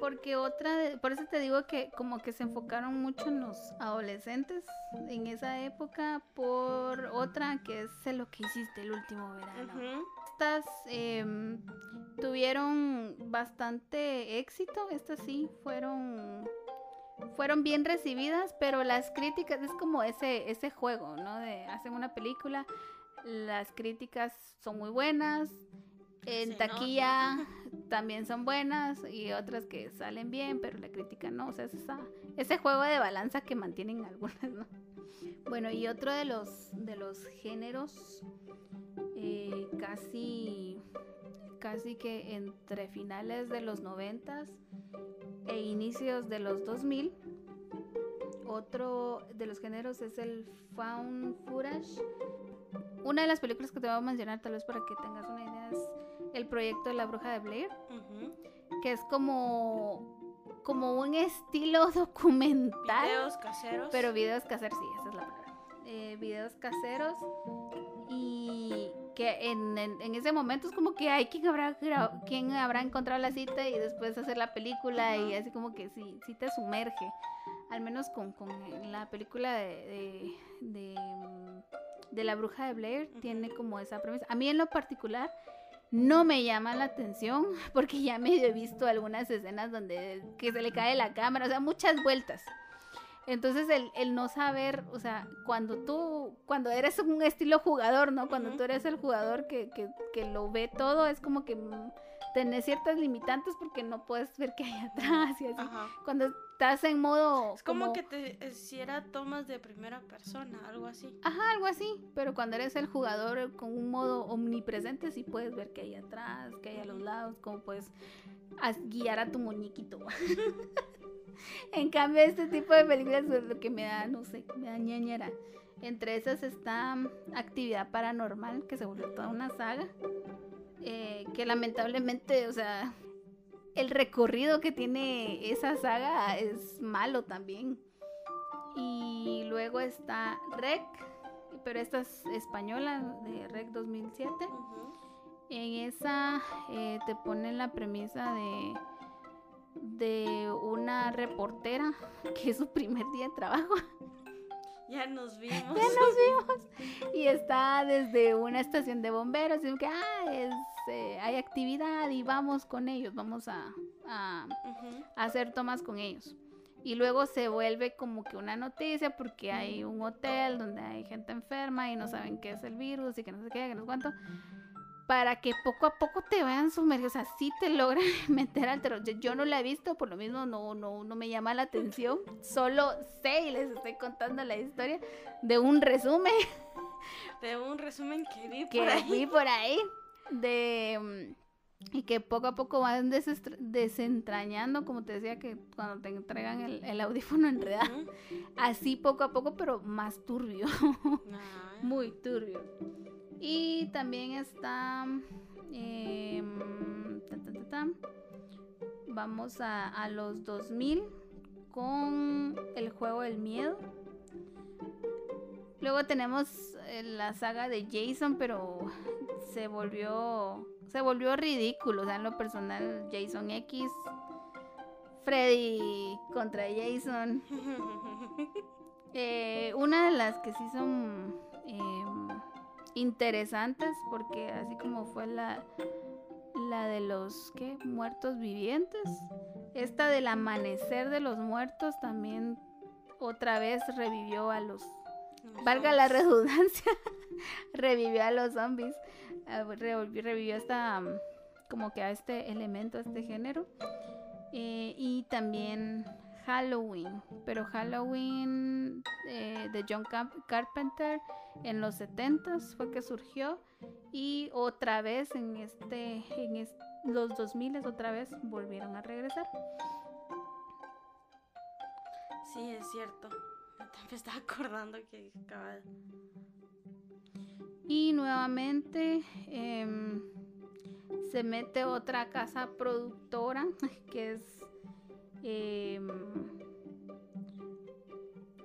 Porque otra, de- por eso te digo que como que se enfocaron mucho en los adolescentes en esa época por otra que es "Sé lo que hiciste el último verano. Estas em, tuvieron bastante éxito, estas sí fueron fueron bien recibidas, pero las críticas es como ese ese juego, ¿no? De hacen una película, las críticas son muy buenas, en Se taquilla [laughs] también son buenas y otras que salen bien, pero la crítica no, o sea, es esa- ese juego de balanza que mantienen algunas, ¿no? Bueno, y otro de los de los géneros eh, casi casi que entre finales de los noventas e inicios de los 2000 otro de los géneros es el found footage una de las películas que te voy a mencionar tal vez para que tengas una idea es el proyecto de la bruja de Blair que es como como un estilo [laughs] documental Videos caseros. pero videos caseros, sí, esa es la palabra. Eh, videos caseros que en, en, en ese momento es como que hay quien habrá, quien habrá encontrado la cita y después hacer la película y así como que sí, sí te sumerge. Al menos con, con la película de, de, de, de la bruja de Blair tiene como esa premisa. A mí en lo particular no me llama la atención [laughs] porque ya medio he visto algunas escenas donde que se le cae la cámara, o sea, muchas vueltas. Entonces el, el no saber, o sea, cuando tú, cuando eres un estilo jugador, ¿no? Cuando tú eres el jugador que, que, que lo ve todo, es como que mm, tenés ciertas limitantes porque no puedes ver qué hay [laughs] atrás y así. Ajá. Cuando estás en modo... Es como, que te hiciera tomas de primera persona, algo así. Ajá, algo así, pero cuando eres el jugador con un modo omnipresente sí puedes ver qué hay atrás, qué hay a los lados, cómo puedes guiar a tu muñequito. [laughs] en cambio, este tipo de películas es lo que me da, no sé, me da ñañera. Entre esas está mm, Actividad Paranormal, que se volvió toda una saga, eh, que lamentablemente, o sea, el recorrido que tiene esa saga es malo también. Y luego está Rec, pero esta es española, de Rec 2007. Ujú. En esa eh, te ponen la premisa de, de una reportera [laughs] que es su primer día de trabajo Ya nos [laughs] vimos. Ya nos vimos. y está desde una estación de bomberos y que ah, es, eh, hay actividad y vamos con ellos, vamos a, a- Ujú. a hacer tomas con ellos. Y luego se vuelve como que una noticia porque hay un hotel donde hay gente enferma y no saben qué es el virus y que no sé qué, que no sé cuánto. Para que poco a poco te vayan sumergidos, o sea, sí te logran [laughs] meter al terror. Yo, no la he visto, por lo mismo no, no, no me llama la atención. Solo sé y les estoy contando la historia de un resumen [laughs] De un resumen que vi que por ahí. vi por ahí de mm, y que poco a poco van desentrañando, como te decía, que cuando te entregan el, el audífono enredado, Ujú. así poco a poco, pero más turbio, [laughs] muy turbio. Y también está, em, ta, ta, ta, ta, vamos a, a los 2000 con el juego del miedo. Luego tenemos eh, la saga de Jason, pero se volvió se volvió ridículo, o sea, en lo personal Jason X, Freddy contra Jason. [laughs] Eh, una de las que sí son em, interesantes, porque así como fue la, la de los ¿qué? muertos vivientes, esta del amanecer de los muertos también otra vez revivió a los valga la redundancia, [laughs] revivió a los zombies, ah, revivió mm, como que a este elemento, a este género. Eh, y también Halloween, pero Halloween eh, de John Carpenter en los 70s fue que surgió y otra vez en este en los 2000 otra vez volvieron a regresar. Sí, es cierto. Me estaba acordando que. Y nuevamente em, se mete otra casa productora [laughs] que es em,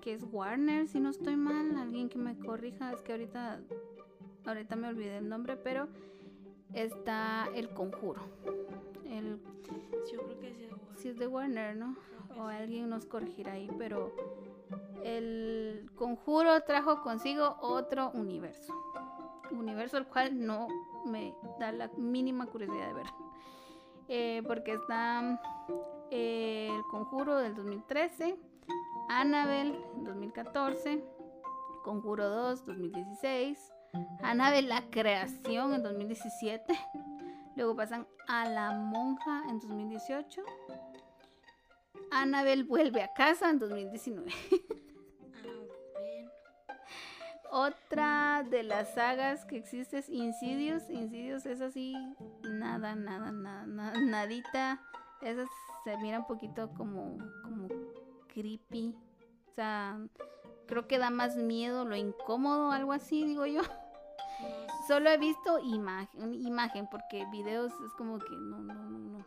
que es Warner, si no estoy mal, alguien que me corrija, es que ahorita ahorita me olvidé el nombre, pero está El Conjuro. El, yo creo que sí. güey. si es de Warner, ¿no? O alguien nos corregirá ahí, pero el conjuro trajo consigo otro universo. Universo al cual no me da la mínima curiosidad de ver. Eh, porque está eh, el conjuro del 2013, Annabelle 2014, Conjuro 2 2016, Annabelle la creación en 2017. Luego pasan a la monja en 2018. Annabelle vuelve a casa en 2019. Ah. Otra de las sagas que existe es Insidious. Insidious es así, nada, nada, nada, nada nadita. Esa se mira un poquito como, como creepy. O sea, creo que da más miedo, lo incómodo, algo así, digo yo. [laughs] Solo he visto imagen, imagen porque videos es como que no, no, no, no.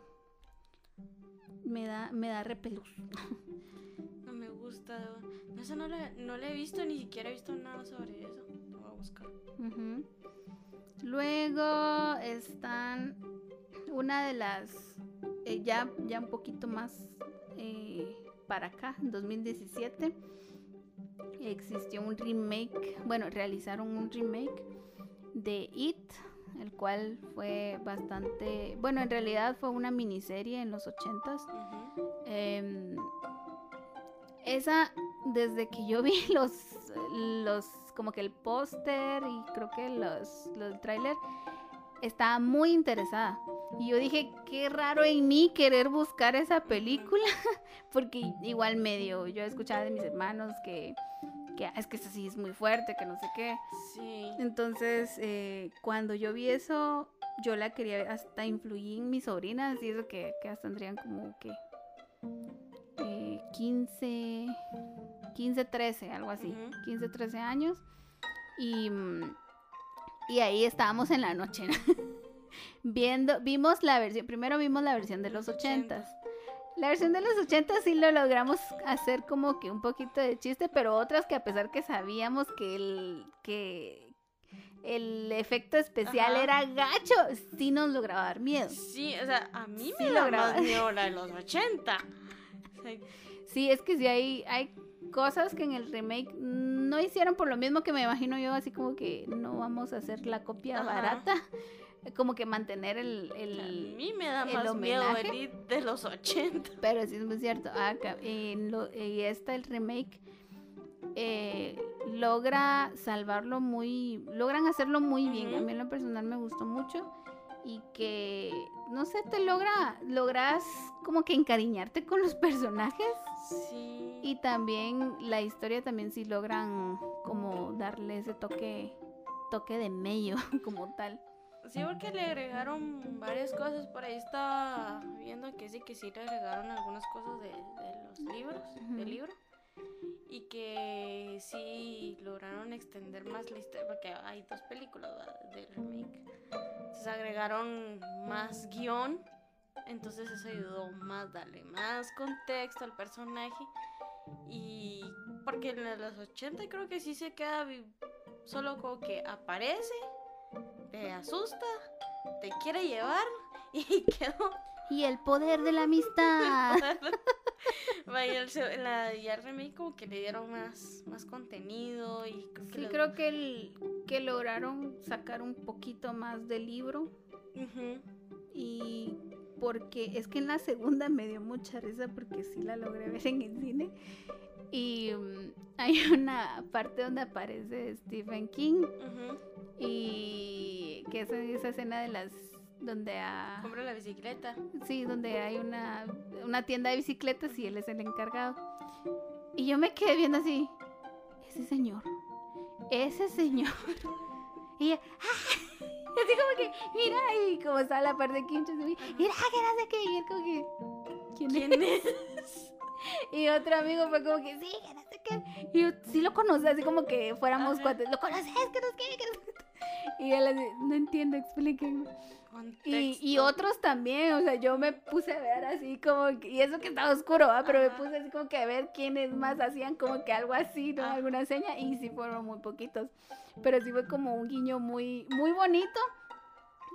Me da, me da repelús. [laughs] No me gusta. No, eso no le, no le he visto, ni siquiera he visto nada sobre eso. Lo voy a buscar. Luego están una de las, eh, ya, ya un poquito más eh, para acá, en 2017, existió un remake, bueno, realizaron un remake de It, el cual fue bastante, bueno, en realidad fue una miniserie en los 80s. Em, esa, desde que yo vi [laughs] los, los como que el póster y creo que los, los trailer, estaba muy interesada. Y yo dije, qué raro en mí querer buscar esa película, [laughs] porque igual medio, yo escuchaba de mis hermanos que, que ah, es que eso sí es muy fuerte, que no sé qué. Sí. Entonces, eh, cuando yo vi eso, yo la quería ver, hasta influí en mis sobrinas y eso que, que hasta tendrían como que eh, 15, 15, 13, algo así, 15, 13 años. Y, mm, y ahí estábamos en la noche, [laughs] viendo, vimos la versión, primero vimos la versión de los 80 La versión de los 80 sí lo logramos hacer como que un poquito de chiste, pero otras que a pesar que sabíamos que el, que el efecto especial era gacho, sí nos lograba dar miedo. Sí, o sea, a mí me lograba da miedo la de los 80. Sí, es que sí hay, hay cosas que en el remake no hicieron por lo mismo que me imagino yo, así como que no vamos a hacer la copia barata. Como que mantener el, el A mí me da más miedo el de los 80. Pero sí es muy cierto. Ah, y esta, el remake, eh, logra salvarlo muy. Logran hacerlo muy bien. A mí en lo personal me gustó mucho. Y que, no sé, te logra. Logras como que encariñarte con los personajes. Sí. Y también la historia también sí logran como darle ese toque toque de medio [laughs] como tal. Sí, porque le agregaron varias cosas. Por ahí está viendo que sí, que sí le agregaron algunas cosas de, los libros, del libro. Y que sí lograron extender más la historia, porque hay dos películas del remake. Entonces agregaron más guion entonces eso ayudó más, darle más contexto al personaje. Y porque en los 80 creo que sí se queda solo como que aparece, te asusta, te quiere llevar [laughs] y quedó. Y el poder de la amistad. [laughs] Vaya, la, remake como que le dieron más, más contenido y creo que sí, creo que, el, que lograron sacar un poquito más del libro. Y porque es que en la segunda [laughs] me dio mucha risa porque sí la logré ver en el cine. Y mm, [laughs] hay una parte donde aparece Stephen King y que es esa escena de las donde a compra la bicicleta. Sí, donde hay una, una tienda de bicicletas y él es el encargado. Y yo me quedé viendo así, ese señor, ese señor. [laughs] Y ¡ah! [laughs] así como que, mira, y como estaba la parte de Quincho, mira, que no sé qué, y él como que, ¿quién, es? Y otro amigo fue como que, sí, que no sé qué. Y yo, sí lo conoce, así como que fuéramos cuatro. ¿Lo conoces? No qué, no sé qué. Y él así, no entiendo, explíquenme. Y, y, otros también, o sea, yo me puse a ver así como, que, y eso que estaba oscuro, pero me puse así como que a ver quiénes más hacían como que algo así, ¿no? Alguna seña, y sí fueron muy poquitos, pero sí fue como un guiño muy, muy bonito,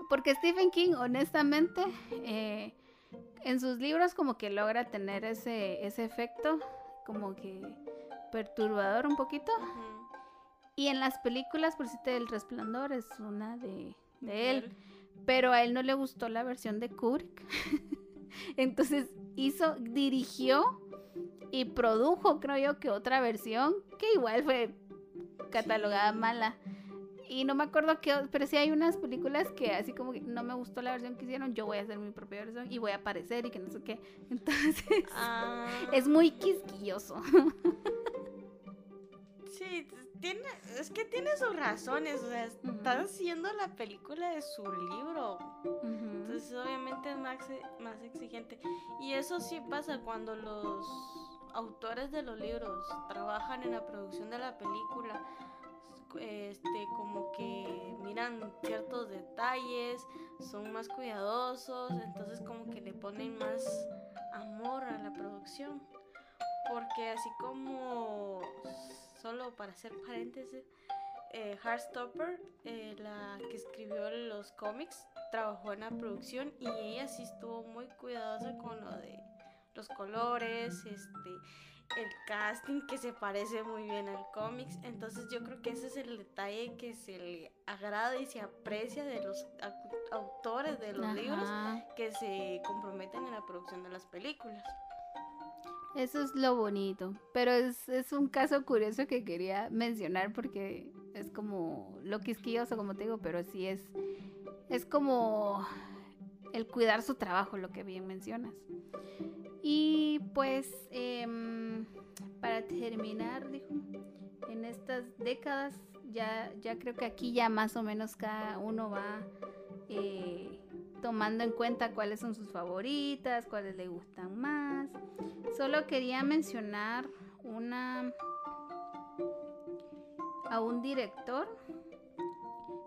porque Stephen King, honestamente, eh, en sus libros como que logra tener ese, ese efecto, como que perturbador un poquito, y en las películas, por si te El Resplandor es una de, de él pero a él no le gustó la versión de Kubrick. [laughs] Entonces hizo, dirigió y produjo, creo yo, que otra versión que igual fue catalogada mala. Y no me acuerdo qué, pero sí hay unas películas que así como que no me gustó la versión que hicieron, yo voy a hacer mi propia versión y voy a aparecer y que no sé qué. [laughs] Entonces, ah. es muy quisquilloso. Sí, tiene, es que tiene sus razones, o sea, está haciendo la película de su libro. Entonces obviamente es más, más exigente. Y eso sí pasa cuando los autores de los libros trabajan en la producción de la película. Este, como que miran ciertos detalles, son más cuidadosos, entonces como que le ponen más amor a la producción. Porque así como solo para hacer paréntesis, eh, Heartstopper, eh, la que escribió los cómics, trabajó en la producción y ella sí estuvo muy cuidadosa con lo de los colores, este, el casting que se parece muy bien al cómics. Entonces yo creo que ese es el detalle que se le agrada y se aprecia de los autores de los libros que se comprometen en la producción de las películas. Eso es lo bonito, pero es, es un caso curioso que quería mencionar porque es como lo quisquilloso, como te digo, pero sí es, es como el cuidar su trabajo, lo que bien mencionas. Y pues, em, para terminar, dijo, en estas décadas, ya, ya creo que aquí ya más o menos cada uno va eh, tomando en cuenta cuáles son sus favoritas, cuáles le gustan más. Solo quería mencionar una a un director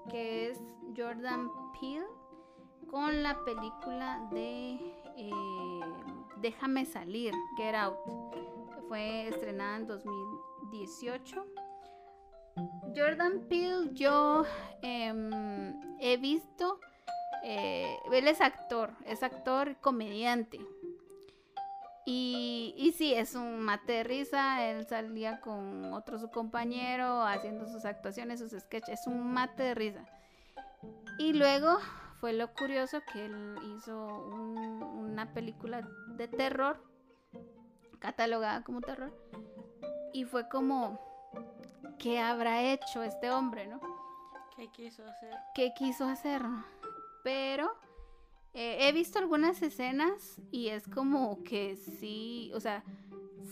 que es Jordan Peele con la película de eh, Déjame salir, Get Out. Fue estrenada en 2018. Jordan Peele, yo em, he visto, eh, él es actor, es actor comediante. Y, y sí, es un mate de risa. Él salía con otro su compañero haciendo sus actuaciones, sus sketches. Es un mate de risa. Y luego fue lo curioso que él hizo una película de terror, catalogada como terror. Y fue como, ¿qué habrá hecho este hombre, no? ¿Qué quiso hacer? ¿Qué quiso hacer? Pero eh, he visto algunas escenas y es como que sí, o sea,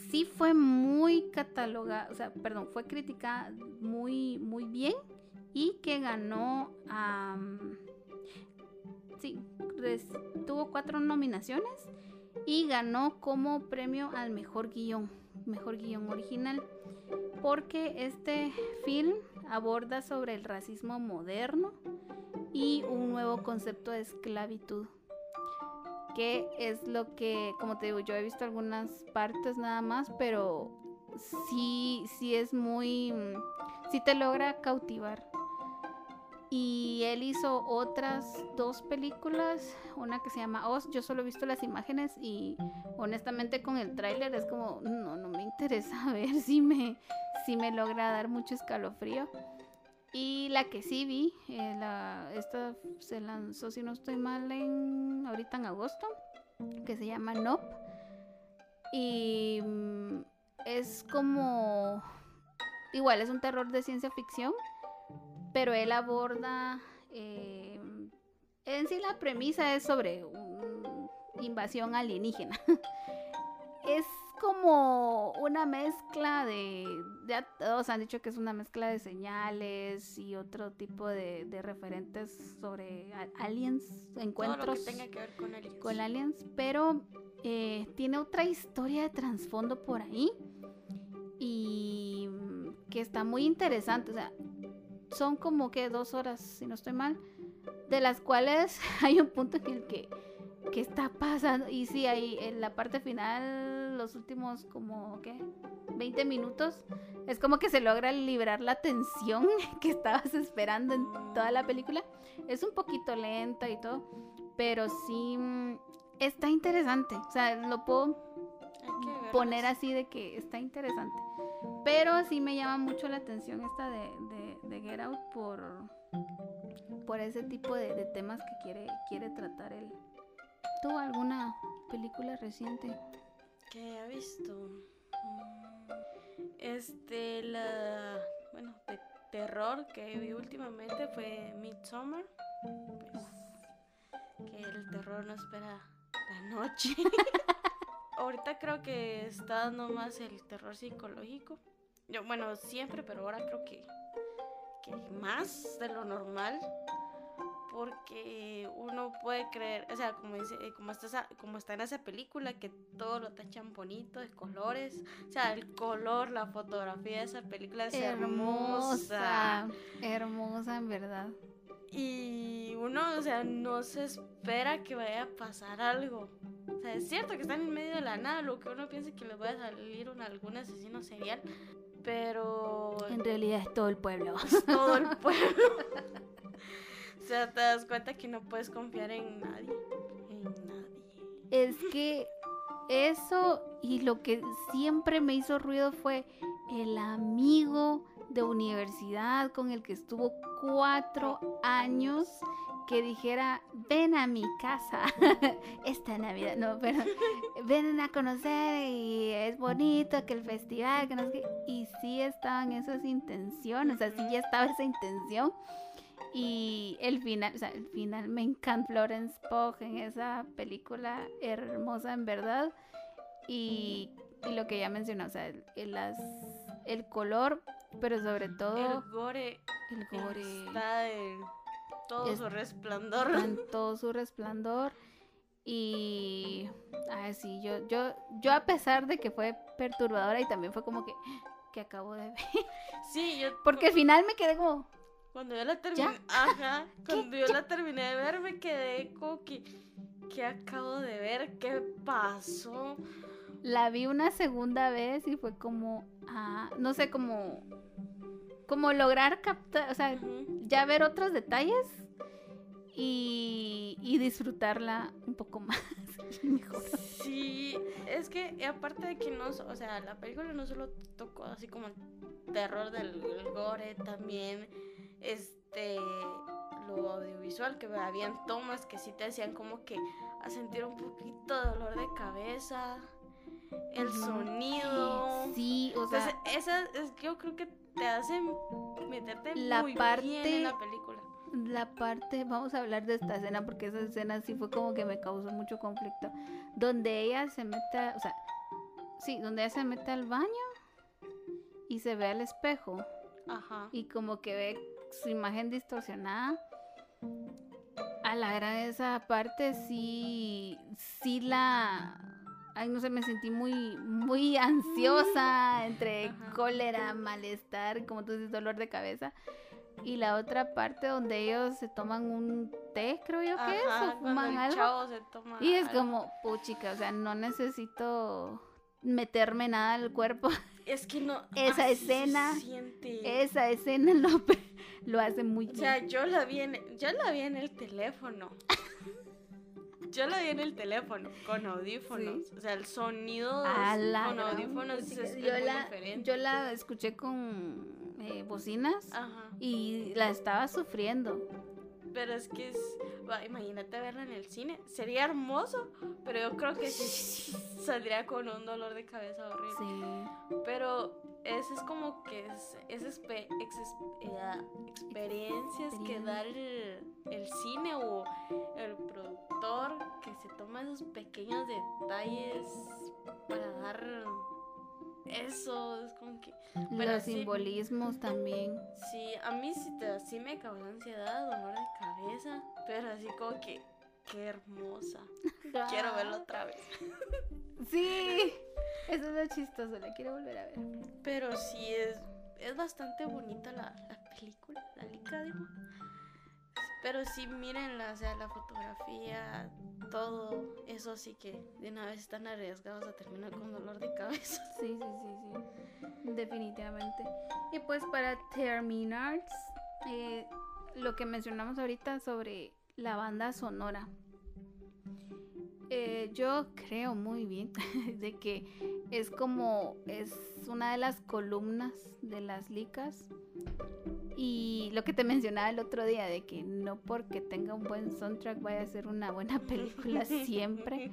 sí fue muy catalogada, o sea, perdón, fue criticada muy, muy bien y que ganó, tuvo cuatro nominaciones y ganó como premio al mejor guion, mejor guion original, porque este film aborda sobre el racismo moderno y un nuevo concepto de esclavitud. Que es lo que, como te digo, yo he visto algunas partes nada más, pero sí, sí es muy, sí te logra cautivar. Y él hizo otras dos películas, una que se llama Oz, yo solo he visto las imágenes y honestamente con el tráiler es como, no, no me interesa [laughs] ver si me, si me logra dar mucho escalofrío. Y la que sí vi, eh, la, esta se lanzó, si no estoy mal, en, ahorita en agosto, que se llama Nope. Y mm, es como, igual, es un terror de ciencia ficción, pero él aborda, eh, en sí la premisa es sobre una invasión alienígena. [laughs] es como una mezcla de, ya todos han dicho que es una mezcla de señales y otro tipo de, referentes sobre aliens, encuentros con aliens. pero eh, tiene otra historia de trasfondo por ahí y que está muy interesante, o sea, son como que dos horas, si no estoy mal, de las cuales [laughs] hay un punto en el que, que está pasando y sí, hay en la parte final los últimos como, ¿qué? 20 minutos, es como que se logra liberar la tensión [laughs] que estabas esperando en toda la película. Es un poquito lenta y todo, pero sí mm, está interesante. O sea, lo puedo poner así de que está interesante. Pero sí me llama mucho la atención esta de, de, Get Out por, por ese tipo de, de, temas que quiere, quiere tratar él. ¿Tuvo alguna película reciente? que ha visto? Mm, este, la. Bueno, de terror que vi últimamente fue Midsommar. Pues, que el terror no espera la noche. [laughs] Ahorita creo que está dando más el terror psicológico. Yo, bueno, siempre, pero ahora creo que, que más de lo normal porque uno puede creer, o sea, como dice, como está, como está en esa película, que todo lo tachan bonito, de colores, o sea, el color, la fotografía de esa película es hermosa. Hermosa, en verdad. Y uno, o sea, no se espera que vaya a pasar algo. O sea, es cierto que están en medio de la nada, lo que uno piensa que les va a salir un, algún asesino serial, pero En realidad es todo el pueblo. [laughs] es todo el pueblo. [laughs] o sea, te das cuenta que no puedes confiar en nadie. En nadie. Es que eso y lo que siempre me hizo ruido fue el amigo de universidad con el que estuvo cuatro años que dijera, ven a mi casa [laughs] esta Navidad, no, pero [laughs] ven a conocer y es bonito que el festival, que no sé qué. Y sí estaban esas intenciones, o sea, sí ya estaba esa intención. Y el final, o sea, el final me encanta Florence Pugh en esa película hermosa en verdad. Y, y lo que ya mencioné, o sea, el, el el color, pero sobre todo El gore el gore está en todo Es- su resplandor. en [laughs] todo su resplandor. Y ah, sí, yo, yo, yo a pesar de que fue perturbadora y también fue como que, que acabo de ver. [laughs] Sí, yo Porque al final me quedé como, Cuando yo la terminé, ajá, [laughs] cuando yo la terminé de ver me quedé como que, ¿qué acabo de ver? ¿Qué pasó? la vi una segunda vez y fue como, ah, no sé, como, como lograr captar, o sea, ya ver otros detalles y, y disfrutarla un poco más [laughs] mejor. Sí, es que aparte de que no, o sea, la película no solo tocó así como el terror del el gore, también este lo audiovisual, que habían tomas que sí te hacían como que a sentir un poquito de dolor de cabeza, el sonido. Sí, o sea, Entonces, esa es yo creo que te hacen meterte La muy bien parte- en la película. La parte, vamos a hablar de esta escena porque esa escena sí fue como que me causó mucho conflicto. Donde ella se mete, a- o sea, sí, donde ella se mete al baño y se ve al espejo Ajá. y como que ve su imagen distorsionada. A la gran esa parte sí, sí la, ay no sé, me sentí muy, muy ansiosa entre Ajá. cólera, malestar, como tú dices, dolor de cabeza. Y la otra parte donde ellos se toman un té, creo yo que es, Ajá, o cuando fuman algo. chavo se toma Y es algo. como, puchica, o sea, no necesito meterme nada al cuerpo. [laughs] Es que no. [laughs] Esa se escena. Esa escena lo, lo hace muy O bien. sea, yo la vi en, yo la vi en el teléfono. [laughs] Yo la vi en el teléfono con audífonos. O sea, el sonido con audífonos es, es yo, muy la, diferente. yo la escuché con eh, bocinas Ajá. y la estaba sufriendo. Pero es que es. imagínate verla en el cine. Sería hermoso, pero yo creo que sí [laughs] saldría con un dolor de cabeza horrible. Sí. Pero ese es como que es, es espe- ex- eh, experiencias que da el, el cine o el productor que se toma esos pequeños detalles para dar eso. Es como que, Pero Los sí. simbolismos también. sí, a mí sí, te, sí me causó ansiedad, dolor de cabeza, pero así como que, qué hermosa. [laughs] Quiero verlo otra vez. [laughs] Sí. Eso es lo chistoso, la quiero volver a ver. Pero sí es, es bastante bonita la, la película, la lica, digo. Pero sí, mírenla, o sea, la fotografía, todo eso sí que de una vez están arriesgados a terminar con dolor de cabeza. [laughs] Sí, sí, sí, sí. Definitivamente. Y pues para terminar, eh, lo que mencionamos ahorita sobre la banda sonora. Eh, yo creo muy bien [laughs] de que es como es una de las columnas de las licas y lo que te mencionaba el otro día de que no porque tenga un buen soundtrack vaya a ser una buena [laughs] película siempre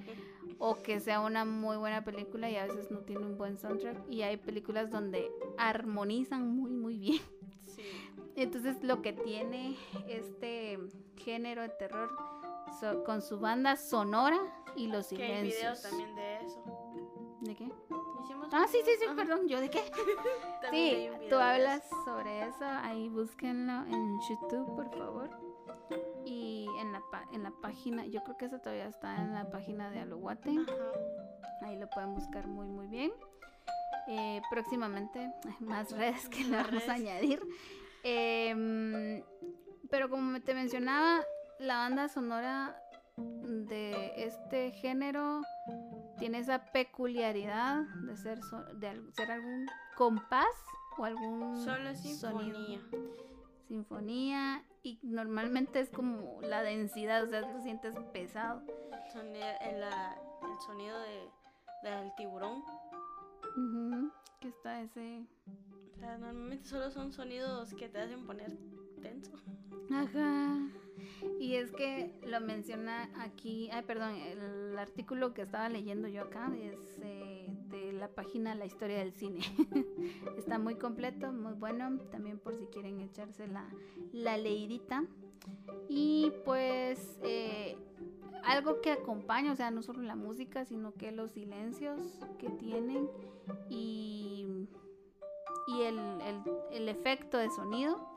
o que sea una muy buena película y a veces no tiene un buen soundtrack y hay películas donde armonizan muy muy bien Sí. entonces lo que tiene este género de terror so- con su banda sonora y los Que hay videos silencios también de eso. ¿de qué? Hicimos ah sí sí sí Ajá. perdón yo de qué [laughs] sí tú hablas sobre eso ahí búsquenlo en YouTube por favor y en la, pa- en la página yo creo que eso todavía está en la página de Alohuate Ajá. Ahí lo pueden buscar muy muy bien. Eh, próximamente más redes que le vamos a añadir. Em, pero como te mencionaba, la banda sonora de este género tiene esa peculiaridad de ser, so- de ser algún compás o algún Solo sonido. sinfonía. Sinfonía y normalmente es como la densidad, o sea, lo sientes pesado. Sonido, el, la- el sonido de, del tiburón. Ujú, Que está ese... O sea, normalmente solo son sonidos que te hacen poner tenso. Ajá. Y es que lo menciona aquí, ay, perdón, el artículo que estaba leyendo yo acá es eh, de la página La Historia del Cine. [laughs] Está muy completo, muy bueno, también por si quieren echarse la, la leidita. Y pues eh, algo que acompaña, o sea, no solo la música, sino que los silencios que tienen y, y el, el- el efecto de sonido.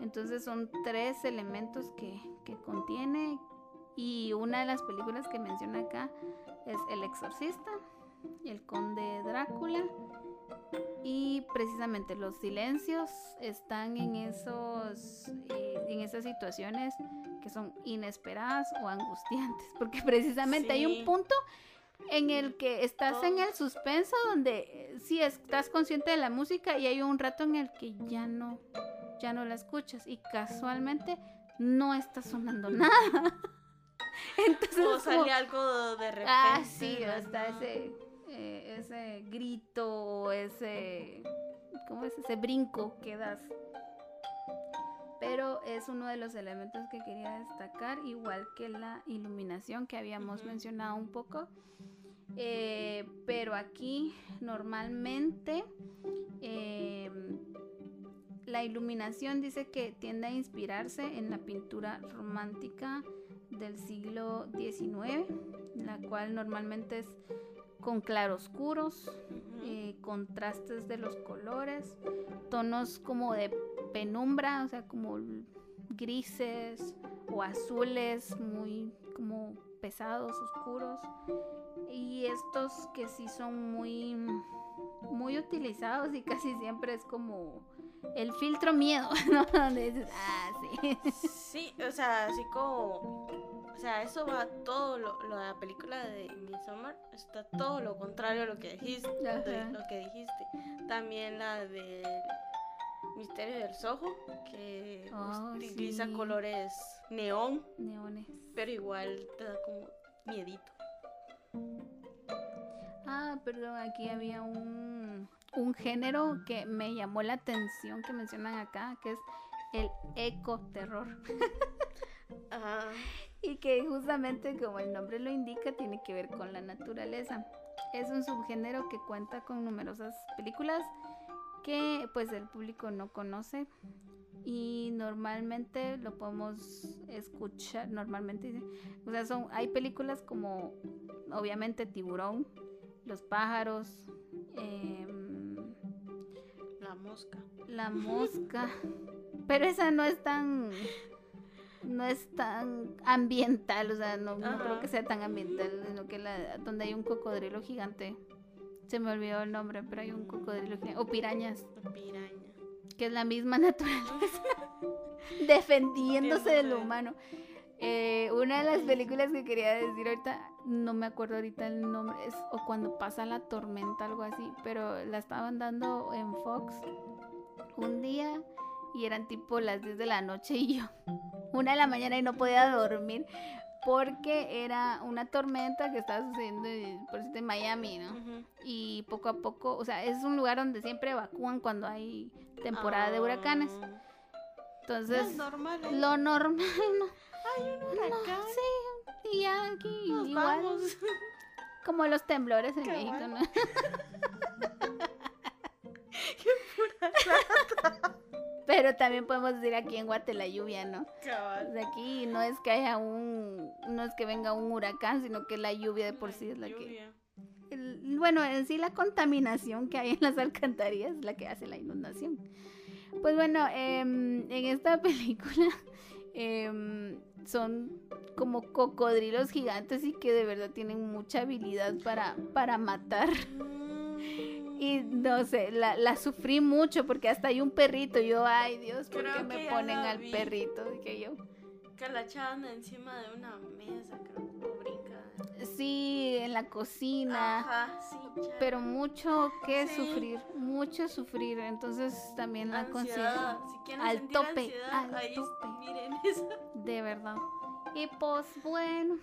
Entonces son tres elementos que, que contiene y una de las películas que menciona acá es El Exorcista, El Conde Drácula y precisamente los silencios están en esos eh, en esas situaciones que son inesperadas o angustiantes [laughs] porque precisamente hay un punto en el que estás en el suspenso donde eh, sí estás consciente de la música y hay un rato en el que ya no ya no la escuchas y casualmente no está sonando nada. [laughs] Entonces O como- sale algo de repente. Ah, sí, ¿verdad? hasta ese, eh, ese grito o ese, ¿cómo es? Ese brinco que das. Pero es uno de los elementos que quería destacar, igual que la iluminación que habíamos mencionado un poco. Eh, pero aquí normalmente eh, la iluminación dice que tiende a inspirarse en la pintura romántica del siglo XIX, la cual normalmente es con claroscuros, eh, contrastes de los colores, tonos como de penumbra, o sea, como grises o azules muy como pesados, oscuros. Y estos que sí son muy muy utilizados y [laughs] casi siempre es como el filtro miedo, [laughs] ¿no? Donde dices, ah, sí. Sí, o sea, así como. O sea, eso va todo lo, la película de Midsommar. Está todo lo contrario a lo que dijiste. de lo que dijiste. También la del Misterio del Soho, que Oh, utiliza sí. colores neón, Neones. pero igual te da como miedito. Ah, perdón, aquí había un, un género que me llamó la atención que mencionan acá, que es el ecoterror. Ajá. [laughs] Y que justamente como el nombre lo indica, tiene que ver con la naturaleza. Es un subgénero que cuenta con numerosas películas que pues el público no conoce y normalmente lo podemos escuchar, normalmente, o sea, son, hay películas como obviamente Tiburón, Los pájaros, em, La mosca. La mosca, pero esa no es tan no es tan ambiental, o sea, no, creo que sea tan ambiental, sino que la, donde hay un cocodrilo gigante. Se me olvidó el nombre, pero hay un cocodrilo gigante. O pirañas, piraña. que es la misma [laughs] naturaleza. [laughs] defendiéndose de lo Defendiéndose. humano. Eh, una de las películas que quería decir ahorita, no me acuerdo ahorita el nombre, es o cuando pasa la tormenta, algo así, pero la estaban dando en Fox un día y eran tipo las 10 de la noche y yo, [laughs] una de la mañana y no podía dormir porque era una tormenta que estaba sucediendo en- por en Miami, ¿no? Y poco a poco, o sea, es un lugar donde siempre evacúan cuando hay temporada de huracanes. Ah, Entonces, es normal. ahí. lo normal, [laughs] ¿no? Hay un huracán. Sí, y aquí Nos igual, vamos. como los temblores en. México, ¿no? [laughs] Pero también podemos decir aquí en Guate la lluvia, ¿no? Cabal. Sea, aquí no es que haya un, no es que venga un huracán, sino que la lluvia de por sí es la que, el- bueno, en sí la contaminación que hay en las alcantarillas es la que hace la inundación. Pues bueno, em, en esta [laughs] película em, son como cocodrilos gigantes y que de verdad tienen mucha habilidad para, para matar. [laughs] Y no sé, la, la sufrí mucho porque hasta hay un perrito. Yo, ay Dios, ¿por qué me ponen al vi. perrito? Yo. Que la echaban encima de una mesa, creo. Brinca. Sí, en la cocina. Ajá, sí. Pero mucho que Sí. sufrir, mucho sufrir. Entonces también la Ansiedad. Si al tope, ansiedad, al ahí tope. miren [laughs] eso. de verdad. Y pues bueno,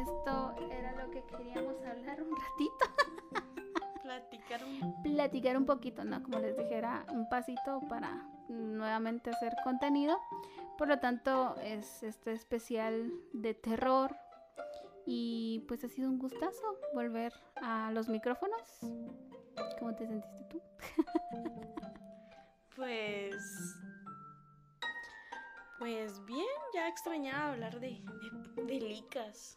esto era lo que queríamos hablar un ratito. [laughs] Platicar un platicar un poquito, ¿no? Como les dijera, un pasito para nuevamente hacer contenido. Por lo tanto, es este especial de terror. Y pues ha sido un gustazo volver a los micrófonos. ¿Cómo te sentiste tú? [laughs] Pues. Pues bien, ya extrañaba hablar de, de, de licas.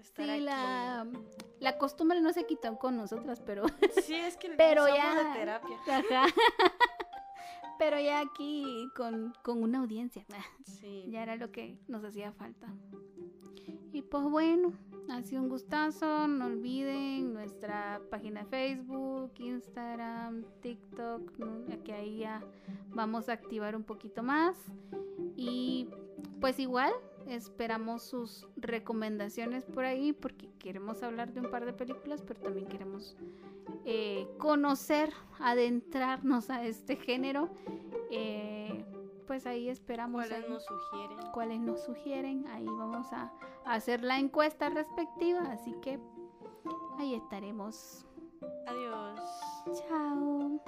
Estar Sí, aquí. la, la costumbre no se quitó con nosotras, pero [laughs] Sí, es que [laughs] Pero ya- de terapia. Ajá. Pero ya aquí con, con una audiencia. Sí. Ya era lo que nos hacía falta. Y pues bueno, ha sido un gustazo. No olviden nuestra página Facebook, Instagram, TikTok, que ahí ya vamos a activar un poquito más. Y pues igual esperamos sus recomendaciones por ahí porque queremos hablar de un par de películas, pero también queremos eh, conocer, adentrarnos a este género. Eh, pues ahí esperamos ¿Cuáles ahí nos sugieren? cuáles nos sugieren. Ahí vamos a hacer la encuesta respectiva. Así que ahí estaremos. Adiós. Chao.